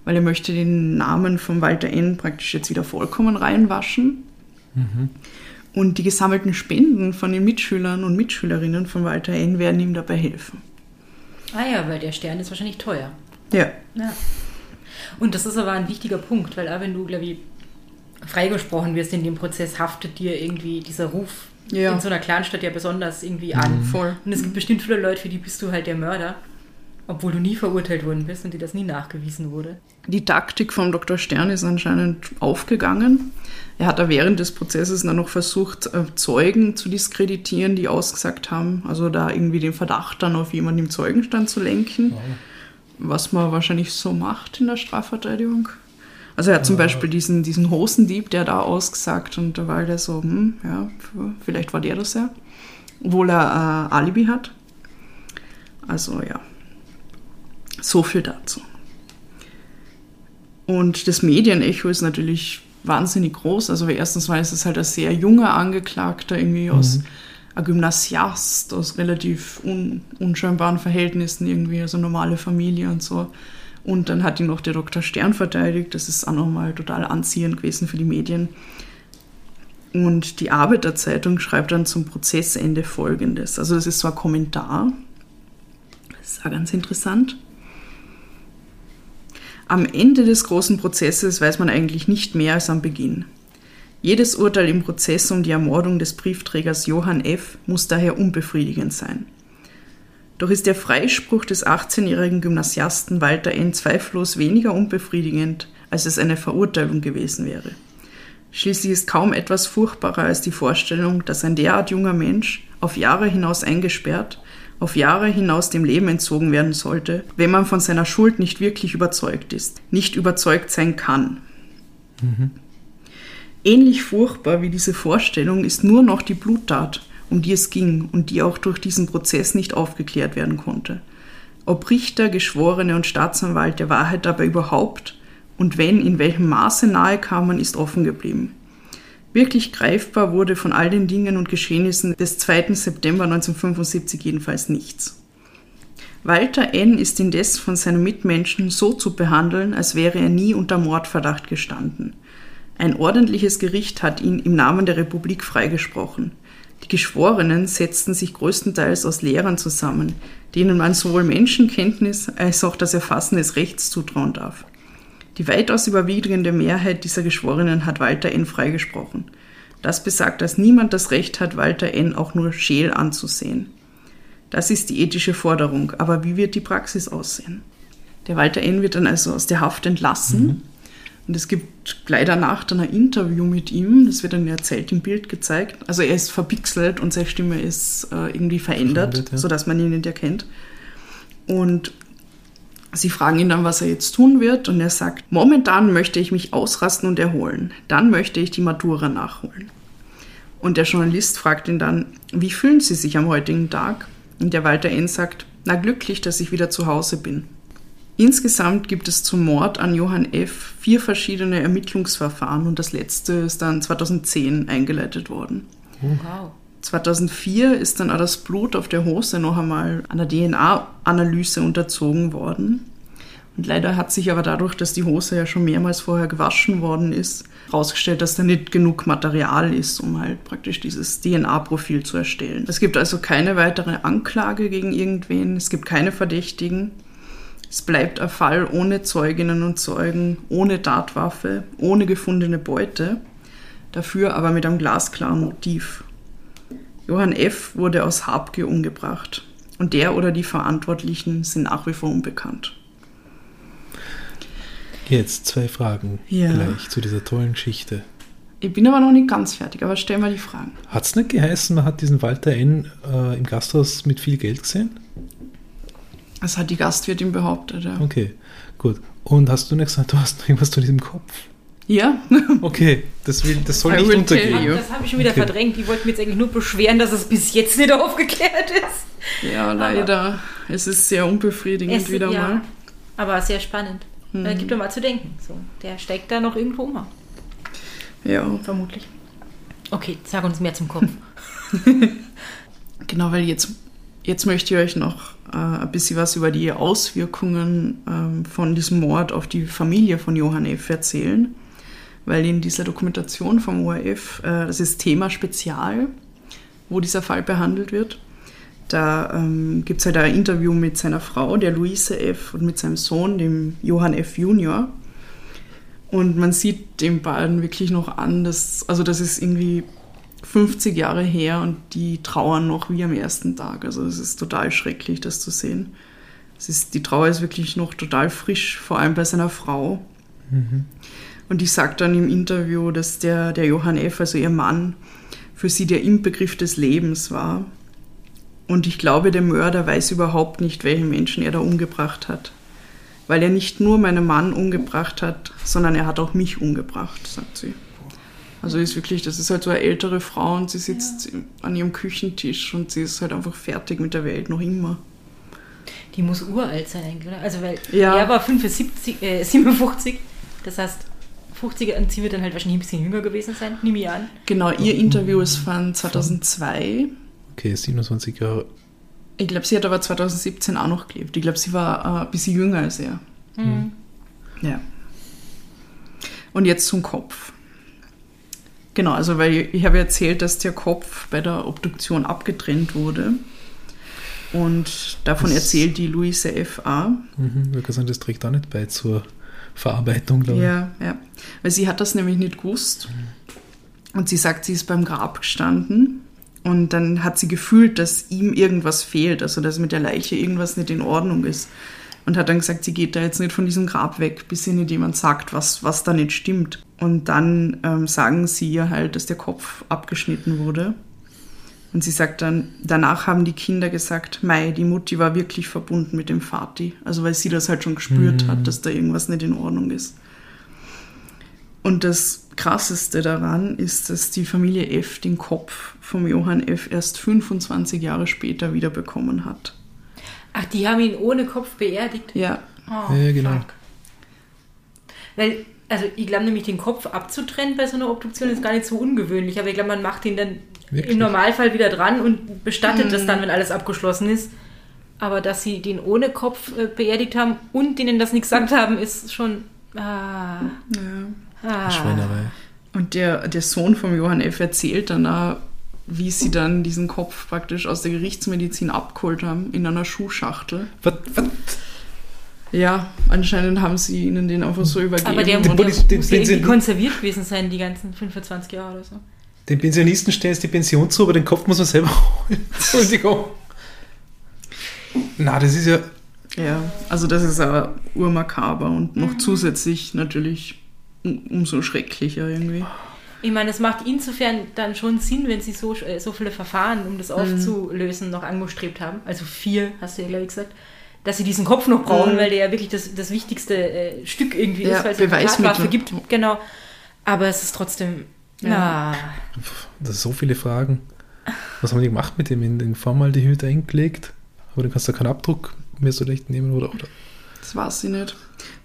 weil er möchte den Namen von Walter N. praktisch jetzt wieder vollkommen reinwaschen. Und die gesammelten Spenden von den Mitschülern und Mitschülerinnen von Walter N. werden ihm dabei helfen. Ah ja, weil der Stern ist wahrscheinlich teuer. Ja. Ja. Und das ist aber ein wichtiger Punkt, weil auch wenn du, glaube ich, freigesprochen wirst in dem Prozess, haftet dir irgendwie dieser Ruf Ja. in so einer Kleinstadt ja besonders irgendwie an. Voll. Und es gibt bestimmt viele Leute, für die bist du halt der Mörder, obwohl du nie verurteilt worden bist und dir das nie nachgewiesen wurde. Die Taktik vom Dr. Stern ist anscheinend aufgegangen. Er hat da während des Prozesses dann noch versucht, äh, Zeugen zu diskreditieren, die ausgesagt haben, also da irgendwie den Verdacht dann auf jemanden im Zeugenstand zu lenken, was man wahrscheinlich so macht in der Strafverteidigung. Also er hat zum Beispiel diesen, diesen Hosendieb, der da ausgesagt und da war der so, hm, ja, vielleicht war der das ja, obwohl er äh, Alibi hat. Also ja, so viel dazu. Und das Medienecho ist natürlich wahnsinnig groß. Also erstens mal ist es halt ein sehr junger Angeklagter, irgendwie aus ein Gymnasiast, aus relativ un, unscheinbaren Verhältnissen irgendwie, also normale Familie und so. Und dann hat ihn noch der Dr. Stern verteidigt. Das ist auch nochmal total anziehend gewesen für die Medien. Und die Arbeiterzeitung schreibt dann zum Prozessende folgendes. Also das ist so ein Kommentar. Das ist auch ganz interessant. Am Ende des großen Prozesses weiß man eigentlich nicht mehr als am Beginn. Jedes Urteil im Prozess um die Ermordung des Briefträgers Johann F. muss daher unbefriedigend sein. Doch ist der Freispruch des 18-jährigen Gymnasiasten Walter N. zweifellos weniger unbefriedigend, als es eine Verurteilung gewesen wäre. Schließlich ist kaum etwas furchtbarer als die Vorstellung, dass ein derart junger Mensch auf Jahre hinaus eingesperrt, auf Jahre hinaus dem Leben entzogen werden sollte, wenn man von seiner Schuld nicht wirklich überzeugt ist, nicht überzeugt sein kann. Ähnlich furchtbar wie diese Vorstellung ist nur noch die Bluttat, um die es ging und die auch durch diesen Prozess nicht aufgeklärt werden konnte. Ob Richter, Geschworene und Staatsanwalt der Wahrheit dabei überhaupt und wenn, in welchem Maße nahe kamen, ist offen geblieben. Wirklich greifbar wurde von all den Dingen und Geschehnissen des 2. September 1975 jedenfalls nichts. Walter N. ist indes von seinen Mitmenschen so zu behandeln, als wäre er nie unter Mordverdacht gestanden. Ein ordentliches Gericht hat ihn im Namen der Republik freigesprochen. Die Geschworenen setzten sich größtenteils aus Lehrern zusammen, denen man sowohl Menschenkenntnis als auch das Erfassen des Rechts zutrauen darf. Die weitaus überwiegende Mehrheit dieser Geschworenen hat Walter N. freigesprochen. Das besagt, dass niemand das Recht hat, Walter N. auch nur scheel anzusehen. Das ist die ethische Forderung, aber wie wird die Praxis aussehen? Der Walter N. wird dann also aus der Haft entlassen und es gibt gleich danach dann ein Interview mit ihm, das wird dann erzählt im Bild gezeigt. Also er ist verpixelt und seine Stimme ist äh, irgendwie verändert, Verändert, ja. sodass man ihn nicht erkennt. Und Sie fragen ihn dann, was er jetzt tun wird, und er sagt, momentan möchte ich mich ausrasten und erholen. Dann möchte ich die Matura nachholen. Und der Journalist fragt ihn dann, wie fühlen Sie sich am heutigen Tag? Und der Walter N. sagt, na glücklich, dass ich wieder zu Hause bin. Insgesamt gibt es zum Mord an Johann F. vier verschiedene Ermittlungsverfahren und das letzte ist dann 2010 eingeleitet worden. Wow. 2004 ist dann auch das Blut auf der Hose noch einmal einer DNA-Analyse unterzogen worden. Und leider hat sich aber dadurch, dass die Hose ja schon mehrmals vorher gewaschen worden ist, herausgestellt, dass da nicht genug Material ist, um halt praktisch dieses DNA-Profil zu erstellen. Es gibt also keine weitere Anklage gegen irgendwen, es gibt keine Verdächtigen. Es bleibt ein Fall ohne Zeuginnen und Zeugen, ohne Tatwaffe, ohne gefundene Beute, dafür aber mit einem glasklaren Motiv. Johann F. wurde aus Habgier umgebracht und der oder die Verantwortlichen sind nach wie vor unbekannt. Jetzt zwei Fragen Ja. gleich zu dieser tollen Geschichte. Ich bin aber noch nicht ganz fertig, aber stell mal die Fragen. Hat es nicht geheißen, man hat diesen Walter N. Äh, im Gasthaus mit viel Geld gesehen? Das hat die Gastwirtin behauptet, ja. Okay, gut. Und hast du nicht gesagt, du hast noch irgendwas zu diesem Kopf? Ja, Okay, das, will, das soll I nicht untergehen. Das habe ich schon wieder Okay. verdrängt. Die wollten mir jetzt eigentlich nur beschweren, dass es bis jetzt nicht aufgeklärt ist. ja, leider. Es ist sehr unbefriedigend Es- wieder ja, mal. Aber sehr spannend. Mhm. Äh, gibt doch mal zu denken. So, der steckt da noch irgendwo um. Ja, Vermutlich. Okay, sag uns mehr zum Kopf. genau, weil jetzt, jetzt möchte ich euch noch äh, ein bisschen was über die Auswirkungen ähm, von diesem Mord auf die Familie von Johann F. erzählen. Weil in dieser Dokumentation vom ORF, äh, das ist Thema Spezial, wo dieser Fall behandelt wird. Da ähm, gibt es halt ein Interview mit seiner Frau, der Luise F., und mit seinem Sohn, dem Johann F. Junior. Und man sieht den beiden wirklich noch an, dass, also das ist irgendwie 50 Jahre her und die trauern noch wie am ersten Tag. Also es ist total schrecklich, das zu sehen. Es ist, die Trauer ist wirklich noch total frisch, vor allem bei seiner Frau. Und die sagt dann im Interview, dass der, der Johann F., also ihr Mann, für sie der Inbegriff des Lebens war. Und ich glaube, der Mörder weiß überhaupt nicht, welchen Menschen er da umgebracht hat. Weil er nicht nur meinen Mann umgebracht hat, sondern er hat auch mich umgebracht, sagt sie. Also ist wirklich, das ist halt so eine ältere Frau und sie sitzt an ihrem Küchentisch und sie ist halt einfach fertig mit der Welt, noch immer. Die muss uralt sein eigentlich, oder? Also, weil Ja. er war 75, äh, 57. Das heißt, 50er und sie wird dann halt wahrscheinlich ein bisschen jünger gewesen sein, nehme ich an. Genau, ihr Interview ist von 2002. Okay, 27 Jahre. Ich glaube, sie hat aber 2017 auch noch gelebt. Ich glaube, sie war äh, ein bisschen jünger als er. Ja. Und jetzt zum Kopf. Genau, also weil ich, habe erzählt, dass der Kopf bei der Obduktion abgetrennt wurde. Und davon Das- erzählt die Luise F.A. Mhm, ich würde sagen, das trägt auch nicht bei zur Verarbeitung, glaube ich. Ja, ja. Weil sie hat das nämlich nicht gewusst. Und sie sagt, sie ist beim Grab gestanden und dann hat sie gefühlt, dass ihm irgendwas fehlt, also dass mit der Leiche irgendwas nicht in Ordnung ist. Und hat dann gesagt, sie geht da jetzt nicht von diesem Grab weg, bis ihr nicht jemand sagt, was, was da nicht stimmt. Und dann ähm, sagen sie ihr halt, dass der Kopf abgeschnitten wurde. Und sie sagt dann, danach haben die Kinder gesagt, Mei, die Mutti war wirklich verbunden mit dem Vati. Also weil sie das halt schon gespürt hat, dass da irgendwas nicht in Ordnung ist. Und das Krasseste daran ist, dass die Familie F den Kopf vom Johann F erst 25 Jahre später wiederbekommen hat. Ach, die haben ihn ohne Kopf beerdigt. Ja, Oh, Ja, genau. fuck. Weil, also ich glaube nämlich, den Kopf abzutrennen bei so einer Obduktion ist gar nicht so ungewöhnlich, aber ich glaube, man macht ihn dann Wirklich? im Normalfall wieder dran und bestattet Mhm. das dann, wenn alles abgeschlossen ist. Aber dass sie den ohne Kopf äh, beerdigt haben und denen das nicht gesagt haben, ist schon. Ah, ja. ah. Schweinerei. Und der, der Sohn vom Johann F. erzählt dann auch, wie sie dann diesen Kopf praktisch aus der Gerichtsmedizin abgeholt haben in einer Schuhschachtel. Was, was? Ja, anscheinend haben sie ihnen den einfach so übergeben. Aber der, der muss den ja irgendwie sie- konserviert gewesen sein, die ganzen 25 Jahre oder so. Den Pensionisten stellen jetzt die Pension zu, aber den Kopf muss man selber holen. Entschuldigung. Na, das ist ja. Ja, also das ist aber urmakaber und noch zusätzlich natürlich um, umso schrecklicher irgendwie. Ich meine, es macht insofern dann schon Sinn, wenn sie so, äh, so viele Verfahren, um das Mhm. aufzulösen, noch angestrebt haben. Also vier, hast du ja, glaube ich, gesagt. Dass sie diesen Kopf noch brauchen, Mhm. weil der ja wirklich das, das wichtigste äh, Stück irgendwie Ja, ist, weil es eine. Tatwaffe gibt. Genau. Aber es ist trotzdem Ja. Das sind so viele Fragen. Was haben die gemacht mit dem? In den Formaldehyd eingelegt? Aber dann kannst du keinen Abdruck mehr so leicht nehmen, oder? oder? Das weiß ich nicht.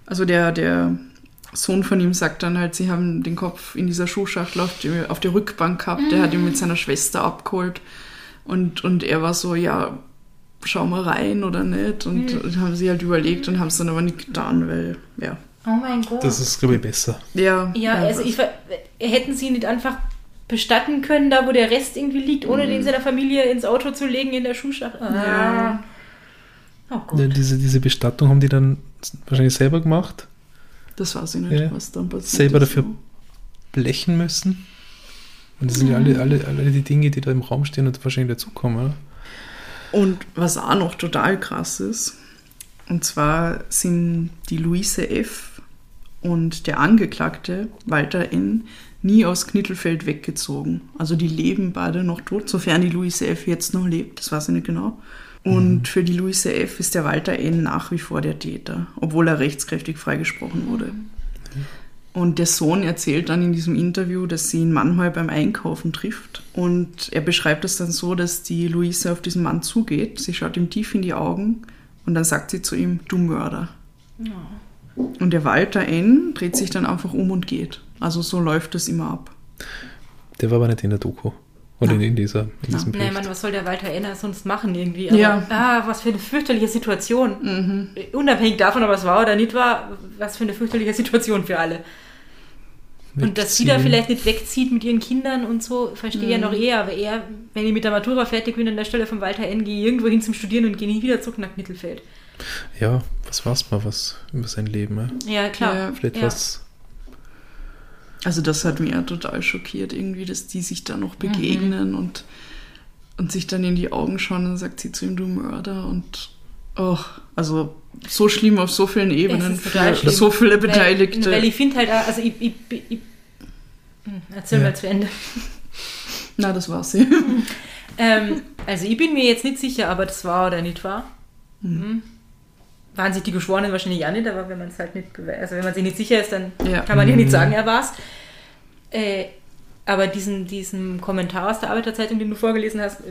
Also der, der Sohn von ihm sagt dann halt, sie haben den Kopf in dieser Schuhschachtel auf, die, auf der Rückbank gehabt. Der hat ihn mit seiner Schwester abgeholt. Und, und er war so, ja, schau mal rein oder nicht. Und, und haben sie halt überlegt und haben es dann aber nicht getan, weil, ja. Oh mein Gott. Das ist, glaube ich, besser. Ja, ja, also ich, hätten sie nicht einfach bestatten können, da wo der Rest irgendwie liegt, ohne den seiner Familie ins Auto zu legen in der Schuhschachtel. Ah. Ja. Oh Gott. Ja, diese, diese Bestattung haben die dann wahrscheinlich selber gemacht, das weiß ich nicht, Ja. was dann passiert selber dafür blechen müssen. Und das sind ja alle, alle, alle die Dinge, die da im Raum stehen und wahrscheinlich dazukommen. Oder? Und was auch noch total krass ist, und zwar sind die Luise F. und der Angeklagte Walter N. nie aus Knittelfeld weggezogen. Also die leben beide noch tot, sofern die Luise F. jetzt noch lebt, das weiß ich nicht genau. Und für die Luise F. ist der Walter N. nach wie vor der Täter, obwohl er rechtskräftig freigesprochen wurde. Und der Sohn erzählt dann in diesem Interview, dass sie ihn manchmal beim Einkaufen trifft. Und er beschreibt es dann so, dass die Luise auf diesen Mann zugeht. Sie schaut ihm tief in die Augen und dann sagt sie zu ihm, du Mörder. Und der Walter N. dreht sich dann einfach um und geht. Also so läuft es immer ab. Der war aber nicht in der Doku. Oder in, Nein. in, dieser, in diesem Bericht. Mann, was soll der Walter Enner sonst machen irgendwie? Aber, Ja. Ah, was für eine fürchterliche Situation. Mhm. Unabhängig davon, ob es war oder nicht war, was für eine fürchterliche Situation für alle. Und dass sie da Wegziehen. vielleicht nicht wegzieht mit ihren Kindern und so, verstehe ich ja noch eher. Aber eher, wenn ich mit der Matura fertig bin, an der Stelle von Walter N. gehe ich irgendwo hin zum Studieren und gehe nie wieder zurück nach Mittelfeld. Ja, was weiß man was über sein Leben? Ja? Ja, klar. Ja, Vielleicht ja. was. Also das hat mich ja total schockiert irgendwie, dass die sich da noch begegnen und, und sich dann in die Augen schauen und dann sagt sie zu ihm, du Mörder und oh, also so schlimm auf so vielen Ebenen für so viele Weil, Beteiligte. weil ich finde halt, auch- also ich, ich, ich Hm, Erzähl Ja. mal zu Ende. Na, das war sie. Ähm, also ich bin mir jetzt nicht sicher, aber das war oder nicht war. Mhm. Waren sich die Geschworenen wahrscheinlich auch nicht, aber wenn man es halt nicht also wenn man sich nicht sicher ist, dann Ja. kann man ja nicht Mhm. sagen, er war's. Äh, aber diesen, diesem Kommentar aus der Arbeiterzeitung, den du vorgelesen hast, äh,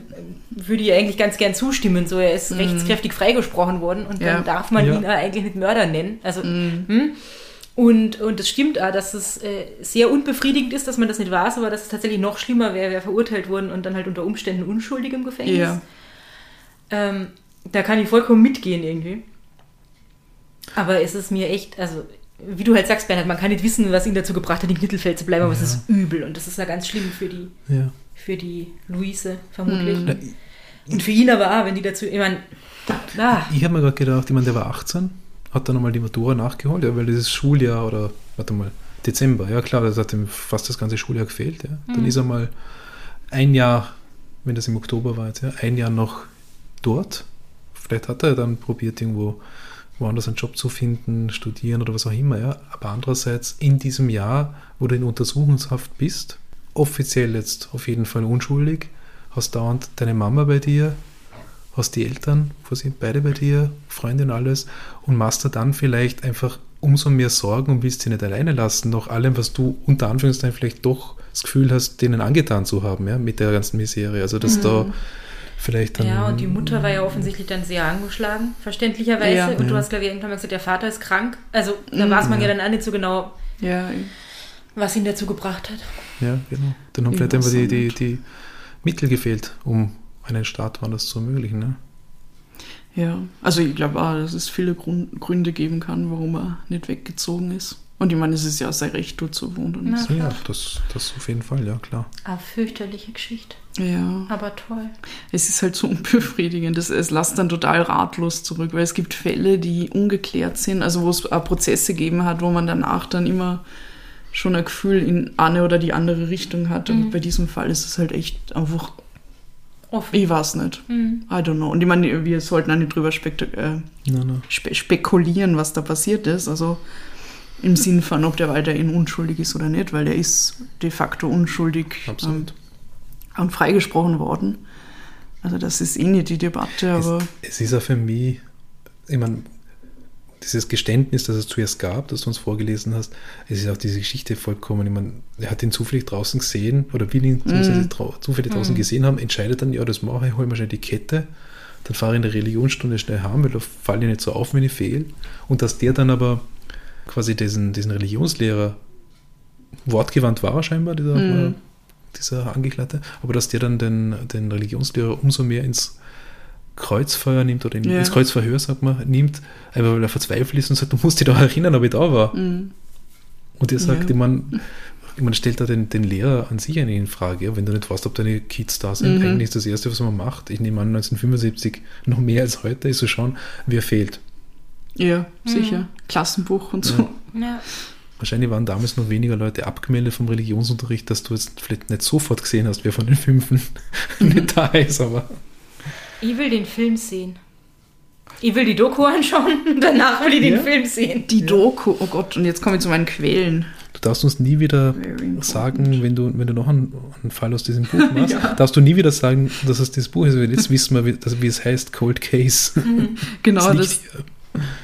würde ich eigentlich ganz gern zustimmen. So, er ist rechtskräftig freigesprochen worden und Ja. dann darf man Ja. ihn eigentlich nicht Mörder nennen. Also, hm? Und, und es stimmt auch, dass es äh, sehr unbefriedigend ist, dass man das nicht weiß, aber dass es tatsächlich noch schlimmer wäre, wer verurteilt worden und dann halt unter Umständen unschuldig im Gefängnis. Ja. Ähm, da kann ich vollkommen mitgehen irgendwie. Aber es ist mir echt, also wie du halt sagst, Bernhard, man kann nicht wissen, was ihn dazu gebracht hat, in Mittelfeld zu bleiben, aber es Ja. ist übel und das ist ja ganz schlimm für die, Ja. für die Luise vermutlich. Mhm. Und für ihn aber auch, wenn die dazu, ich meine, ah, Ich habe mir gerade gedacht, ich meine, der war 18, hat dann nochmal die Matura nachgeholt, ja, weil dieses Schuljahr oder, warte mal, Dezember, ja klar, das hat ihm fast das ganze Schuljahr gefehlt. Ja. Dann Mhm. ist er mal ein Jahr, wenn das im Oktober war jetzt, ja, ein Jahr noch dort. Vielleicht hat er dann probiert, irgendwo woanders einen Job zu finden, studieren oder was auch immer, ja. Aber andererseits, in diesem Jahr, wo du in Untersuchungshaft bist, offiziell jetzt auf jeden Fall unschuldig, hast dauernd deine Mama bei dir, hast die Eltern, wo sind beide bei dir, Freundin, alles, und machst dir dann vielleicht einfach umso mehr Sorgen und willst sie nicht alleine lassen, nach allem, was du unter Anführungszeichen vielleicht doch das Gefühl hast, denen angetan zu haben, ja, mit der ganzen Misere. Also, dass da vielleicht dann. ja, und die Mutter war ja offensichtlich dann sehr angeschlagen, verständlicherweise. Ja. und du Ja. hast, glaube ich, irgendwann mal gesagt, der Vater ist krank. Also da weiß man ja dann auch nicht so genau, Ja, was ihn dazu gebracht hat. Ja, genau. Dann haben Ich vielleicht einfach die, die, die Mittel gefehlt, um einen Start woanders zu ermöglichen. Ne? ja. Also ich glaube auch, dass es viele Grund, Gründe geben kann, warum er nicht weggezogen ist. Und ich meine, es ist ja sein Recht, dort zu wohnen. Na. So, ja, das, das auf jeden Fall, ja, klar. Eine fürchterliche Geschichte, Ja. aber toll. Es ist halt so unbefriedigend. Es, es lässt dann total ratlos zurück, weil es gibt Fälle, die ungeklärt sind, also wo es auch Prozesse gegeben hat, wo man danach dann immer schon ein Gefühl in eine oder die andere Richtung hat. Und bei diesem Fall ist es halt echt einfach, Offen. ich weiß nicht. Mhm. I don't know. Und ich meine, wir sollten auch nicht drüber spekta- äh, Nein, nein. spe spekulieren, was da passiert ist. Also im Sinn von, ob der weiterhin unschuldig ist oder nicht, weil der ist de facto unschuldig ähm, Absolut. Und freigesprochen worden. Also das ist eh nicht die Debatte, aber Es, es ist auch für mich, ich meine, dieses Geständnis, das es zuerst gab, das du uns vorgelesen hast, es ist auch diese Geschichte vollkommen, ich meine, er hat ihn zufällig draußen gesehen oder will ihn mm. zufällig draußen gesehen haben, entscheidet dann, ja, das mache ich, hol mir schnell die Kette, dann fahre ich in der Religionsstunde schnell heim, weil da falle ich nicht so auf, wenn ich fehle. Und dass der dann aber quasi diesen, diesen Religionslehrer wortgewandt war scheinbar, dieser, Mhm. Dieser Angeklagte, aber dass der dann den, den Religionslehrer umso mehr ins Kreuzfeuer nimmt oder in, Ja. ins Kreuzverhör, sagt man, nimmt, einfach weil er verzweifelt ist und sagt, du musst dich doch erinnern, ob ich da war. Mhm. Und er sagt, Ja. ich meine, man stellt da den, den Lehrer an sich eine in Frage, ja, wenn du nicht weißt, ob deine Kids da sind. Mhm. Eigentlich ist das Erste, was man macht. Ich nehme an, 1975 noch mehr als heute ist zu schauen, wer fehlt. Ja, sicher. Klassenbuch und so. Ja. Wahrscheinlich waren damals noch weniger Leute abgemeldet vom Religionsunterricht, dass du jetzt vielleicht nicht sofort gesehen hast, wer von den Fünfen nicht da ist, aber Ich will den Film sehen. Ich will die Doku anschauen danach will ich den Ja. Film sehen. Die Doku, oh Gott, und jetzt komme ich zu meinen Quellen. du darfst uns nie wieder sagen, wenn du, wenn du noch einen, einen Fall aus diesem Buch machst, darfst du nie wieder sagen, dass es das Buch ist, weil jetzt wissen wir, wie, dass, wie es heißt, Cold Case. Genau, das, hier.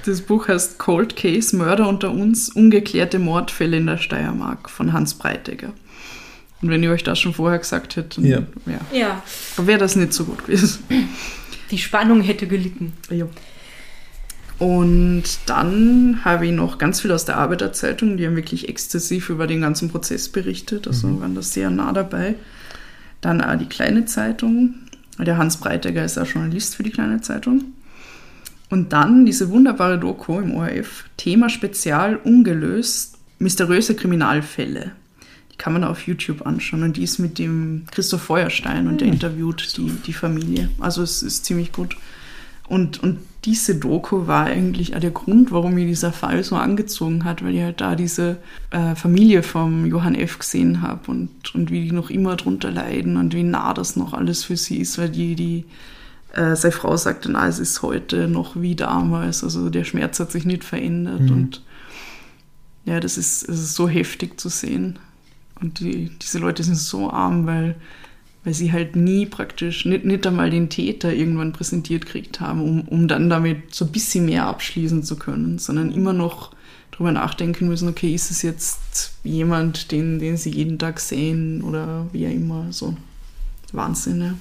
Das Buch heißt Cold Case, Mörder unter uns, ungeklärte Mordfälle in der Steiermark von Hans Breitegger. Und wenn ihr euch das schon vorher gesagt hättet, dann Ja. ja. Ja, wäre das nicht so gut gewesen. die Spannung hätte gelitten. Ja. Und dann habe ich noch ganz viel aus der Arbeiterzeitung, die haben wirklich exzessiv über den ganzen Prozess berichtet, also waren da sehr nah dabei. Dann auch die kleine Zeitung, der Hans Breitegger ist auch Journalist für die kleine Zeitung. Und dann diese wunderbare Doku im ORF, Thema Spezial ungelöst, mysteriöse Kriminalfälle. Die kann man auf YouTube anschauen und die ist mit dem Christoph Feuerstein und der interviewt die, die Familie. Also es ist ziemlich gut. Und, und diese Doku war eigentlich auch der Grund, warum mir dieser Fall so angezogen hat, weil ich halt da diese äh, Familie vom Johann F. gesehen habe und, und wie die noch immer drunter leiden und wie nah das noch alles für sie ist, weil die, die äh, seine Frau sagte, na, es ist heute noch wie damals, also der Schmerz hat sich nicht verändert Mhm. und ja, das ist, es ist so heftig zu sehen. Und die, diese Leute sind so arm, weil, weil sie halt nie praktisch, nicht, nicht einmal den Täter irgendwann präsentiert gekriegt haben, um, um dann damit so ein bisschen mehr abschließen zu können, sondern immer noch drüber nachdenken müssen, okay, ist es jetzt jemand, den, den sie jeden Tag sehen oder wie auch immer, so Wahnsinn, ja.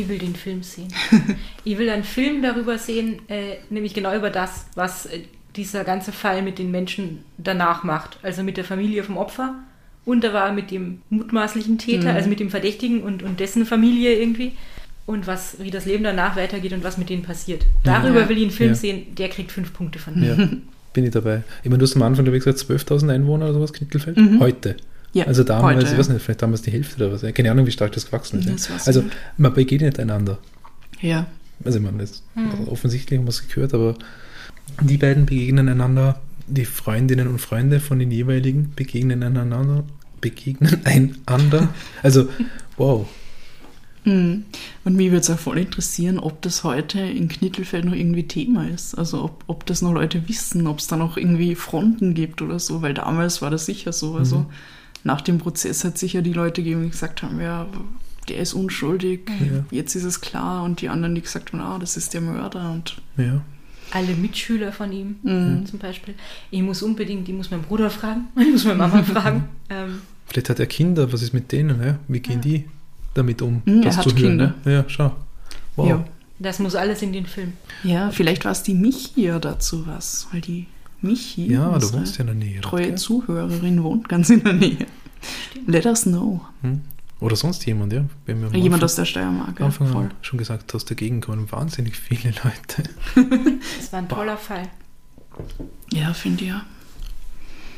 Ich will den Film sehen. ich will einen Film darüber sehen, äh, nämlich genau über das, was äh, dieser ganze Fall mit den Menschen danach macht. Also mit der Familie vom Opfer und da war mit dem mutmaßlichen Täter, Mhm. also mit dem Verdächtigen und, und dessen Familie irgendwie. Und was, wie das Leben danach weitergeht und was mit denen passiert. Darüber Ja. will ich einen Film Ja. sehen, der kriegt fünf Punkte von mir. Ja, bin ich dabei. Ich meine, du hast am Anfang, gesagt, 12.000 Einwohner oder sowas, Knittelfeld? Mhm. Heute. Ja, also damals, heute, ich weiß nicht, vielleicht damals die Hälfte oder was. Keine Ahnung, wie stark das gewachsen ist. Das also nicht. man begegnet einander. Ja, Also ich meine, das offensichtlich haben wir es gehört, aber die beiden begegnen einander, die Freundinnen und Freunde von den jeweiligen begegnen einander, begegnen einander. Also, wow. Mhm. Und mich würde es auch voll interessieren, ob das heute in Knittelfeld noch irgendwie Thema ist. Also ob, ob das noch Leute wissen, ob es da noch irgendwie Fronten gibt oder so, weil damals war das sicher so. Also nach dem Prozess hat sicher die Leute gegeben, die gesagt haben, ja, der ist unschuldig, Ja. jetzt ist es klar. Und die anderen, die gesagt haben, ah, das ist der Mörder. Und Ja. Alle Mitschüler von ihm Mhm. zum Beispiel. Ich muss unbedingt, ich muss meinen Bruder fragen, ich muss meine Mama fragen. Ähm, Vielleicht hat er Kinder, was ist mit denen? Ja? Wie gehen die damit um? Mhm, er das hat zu hören, Kinder. ne? Ja, schau. Wow. ja. das muss alles in den Film. ja, vielleicht war es die Michi ja dazu was, weil die Michi, Ja, du wohnst ja in der Nähe. treue gell? Zuhörerin, wohnt ganz in der Nähe. Let us know. Hm? Oder sonst jemand, ja. Wenn wir Jemand Anfang- aus der Steiermark. Ja, Anfang voll. schon gesagt hast, dagegen kommen wahnsinnig viele Leute. Das war ein toller Fall. Ja, finde ich ja.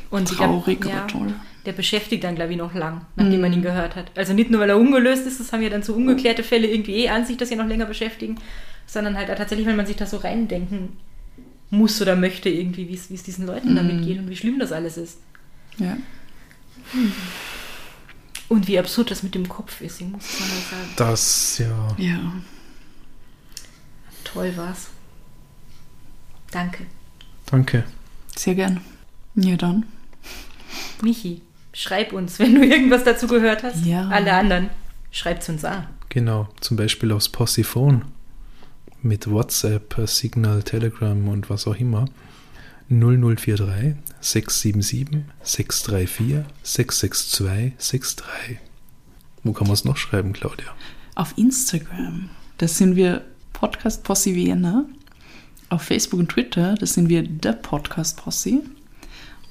Und ich Traurig, glaub, aber toll. Der beschäftigt dann, glaube ich, noch lang, nachdem Mhm. man ihn gehört hat. Also nicht nur, weil er ungelöst ist, das haben ja dann so ungeklärte Fälle irgendwie eh an sich, dass sie noch länger beschäftigen, sondern halt tatsächlich, wenn man sich da so reindenken muss oder möchte, irgendwie, wie es diesen Leuten damit Mhm. geht und wie schlimm das alles ist. Ja. Und wie absurd das mit dem Kopf ist, ich muss es mal sagen. Das, ja. ja. Toll war's. Danke. Danke. Sehr gern. Ja, dann. Michi, schreib uns, wenn du irgendwas dazu gehört hast. Ja. Alle anderen, schreibt's uns an. Genau. Zum Beispiel aufs Possiphone mit WhatsApp, Signal, Telegram und was auch immer. 0043 677 634 662 63. Wo kann man es noch schreiben, Claudia? Auf Instagram, das sind wir Podcast Posse Vienna. Auf Facebook und Twitter, das sind wir der Podcast Posse.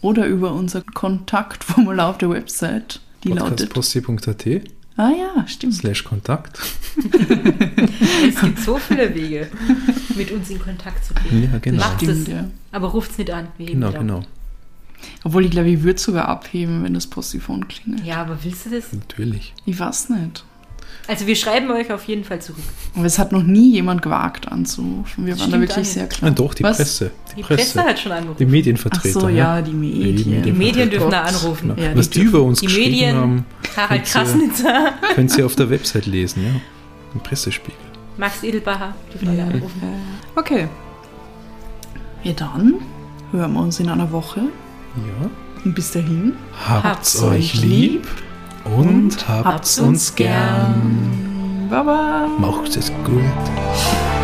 Oder über unser Kontaktformular auf der Website, die lautet. Podcastposse.at Ah ja, stimmt. slash Kontakt. Es gibt so viele Wege, mit uns in Kontakt zu treten. Ja, genau. Macht es, ja. aber ruft es nicht an. Wir Genau, ab. genau. Obwohl ich glaube, ich würde sogar abheben, wenn das Postiphon klingelt. Ja, aber willst du das? Natürlich. Ich weiß nicht. Also wir schreiben euch auf jeden Fall zurück. Aber es hat noch nie jemand gewagt anzurufen. Wir waren da wirklich sehr klar. Nein, doch, die Was? Presse. Die, Die Presse. Presse hat schon angerufen. Die Ach Medienvertreter. so, ja, die Medien. Die Die Medien dürfen da anrufen. Genau. Ja, die Was die dürfen- über uns Die geschrieben Medien, haben, Harald Krasnitzer, könnt ihr auf der Website lesen, ja. Im Pressespiegel. Max Edelbacher dürfen alle Ja. anrufen. Okay. Ja, dann hören wir uns in einer Woche. Ja. Und bis dahin. Habt's euch lieb und habt's uns gern. Baba. Macht es gut.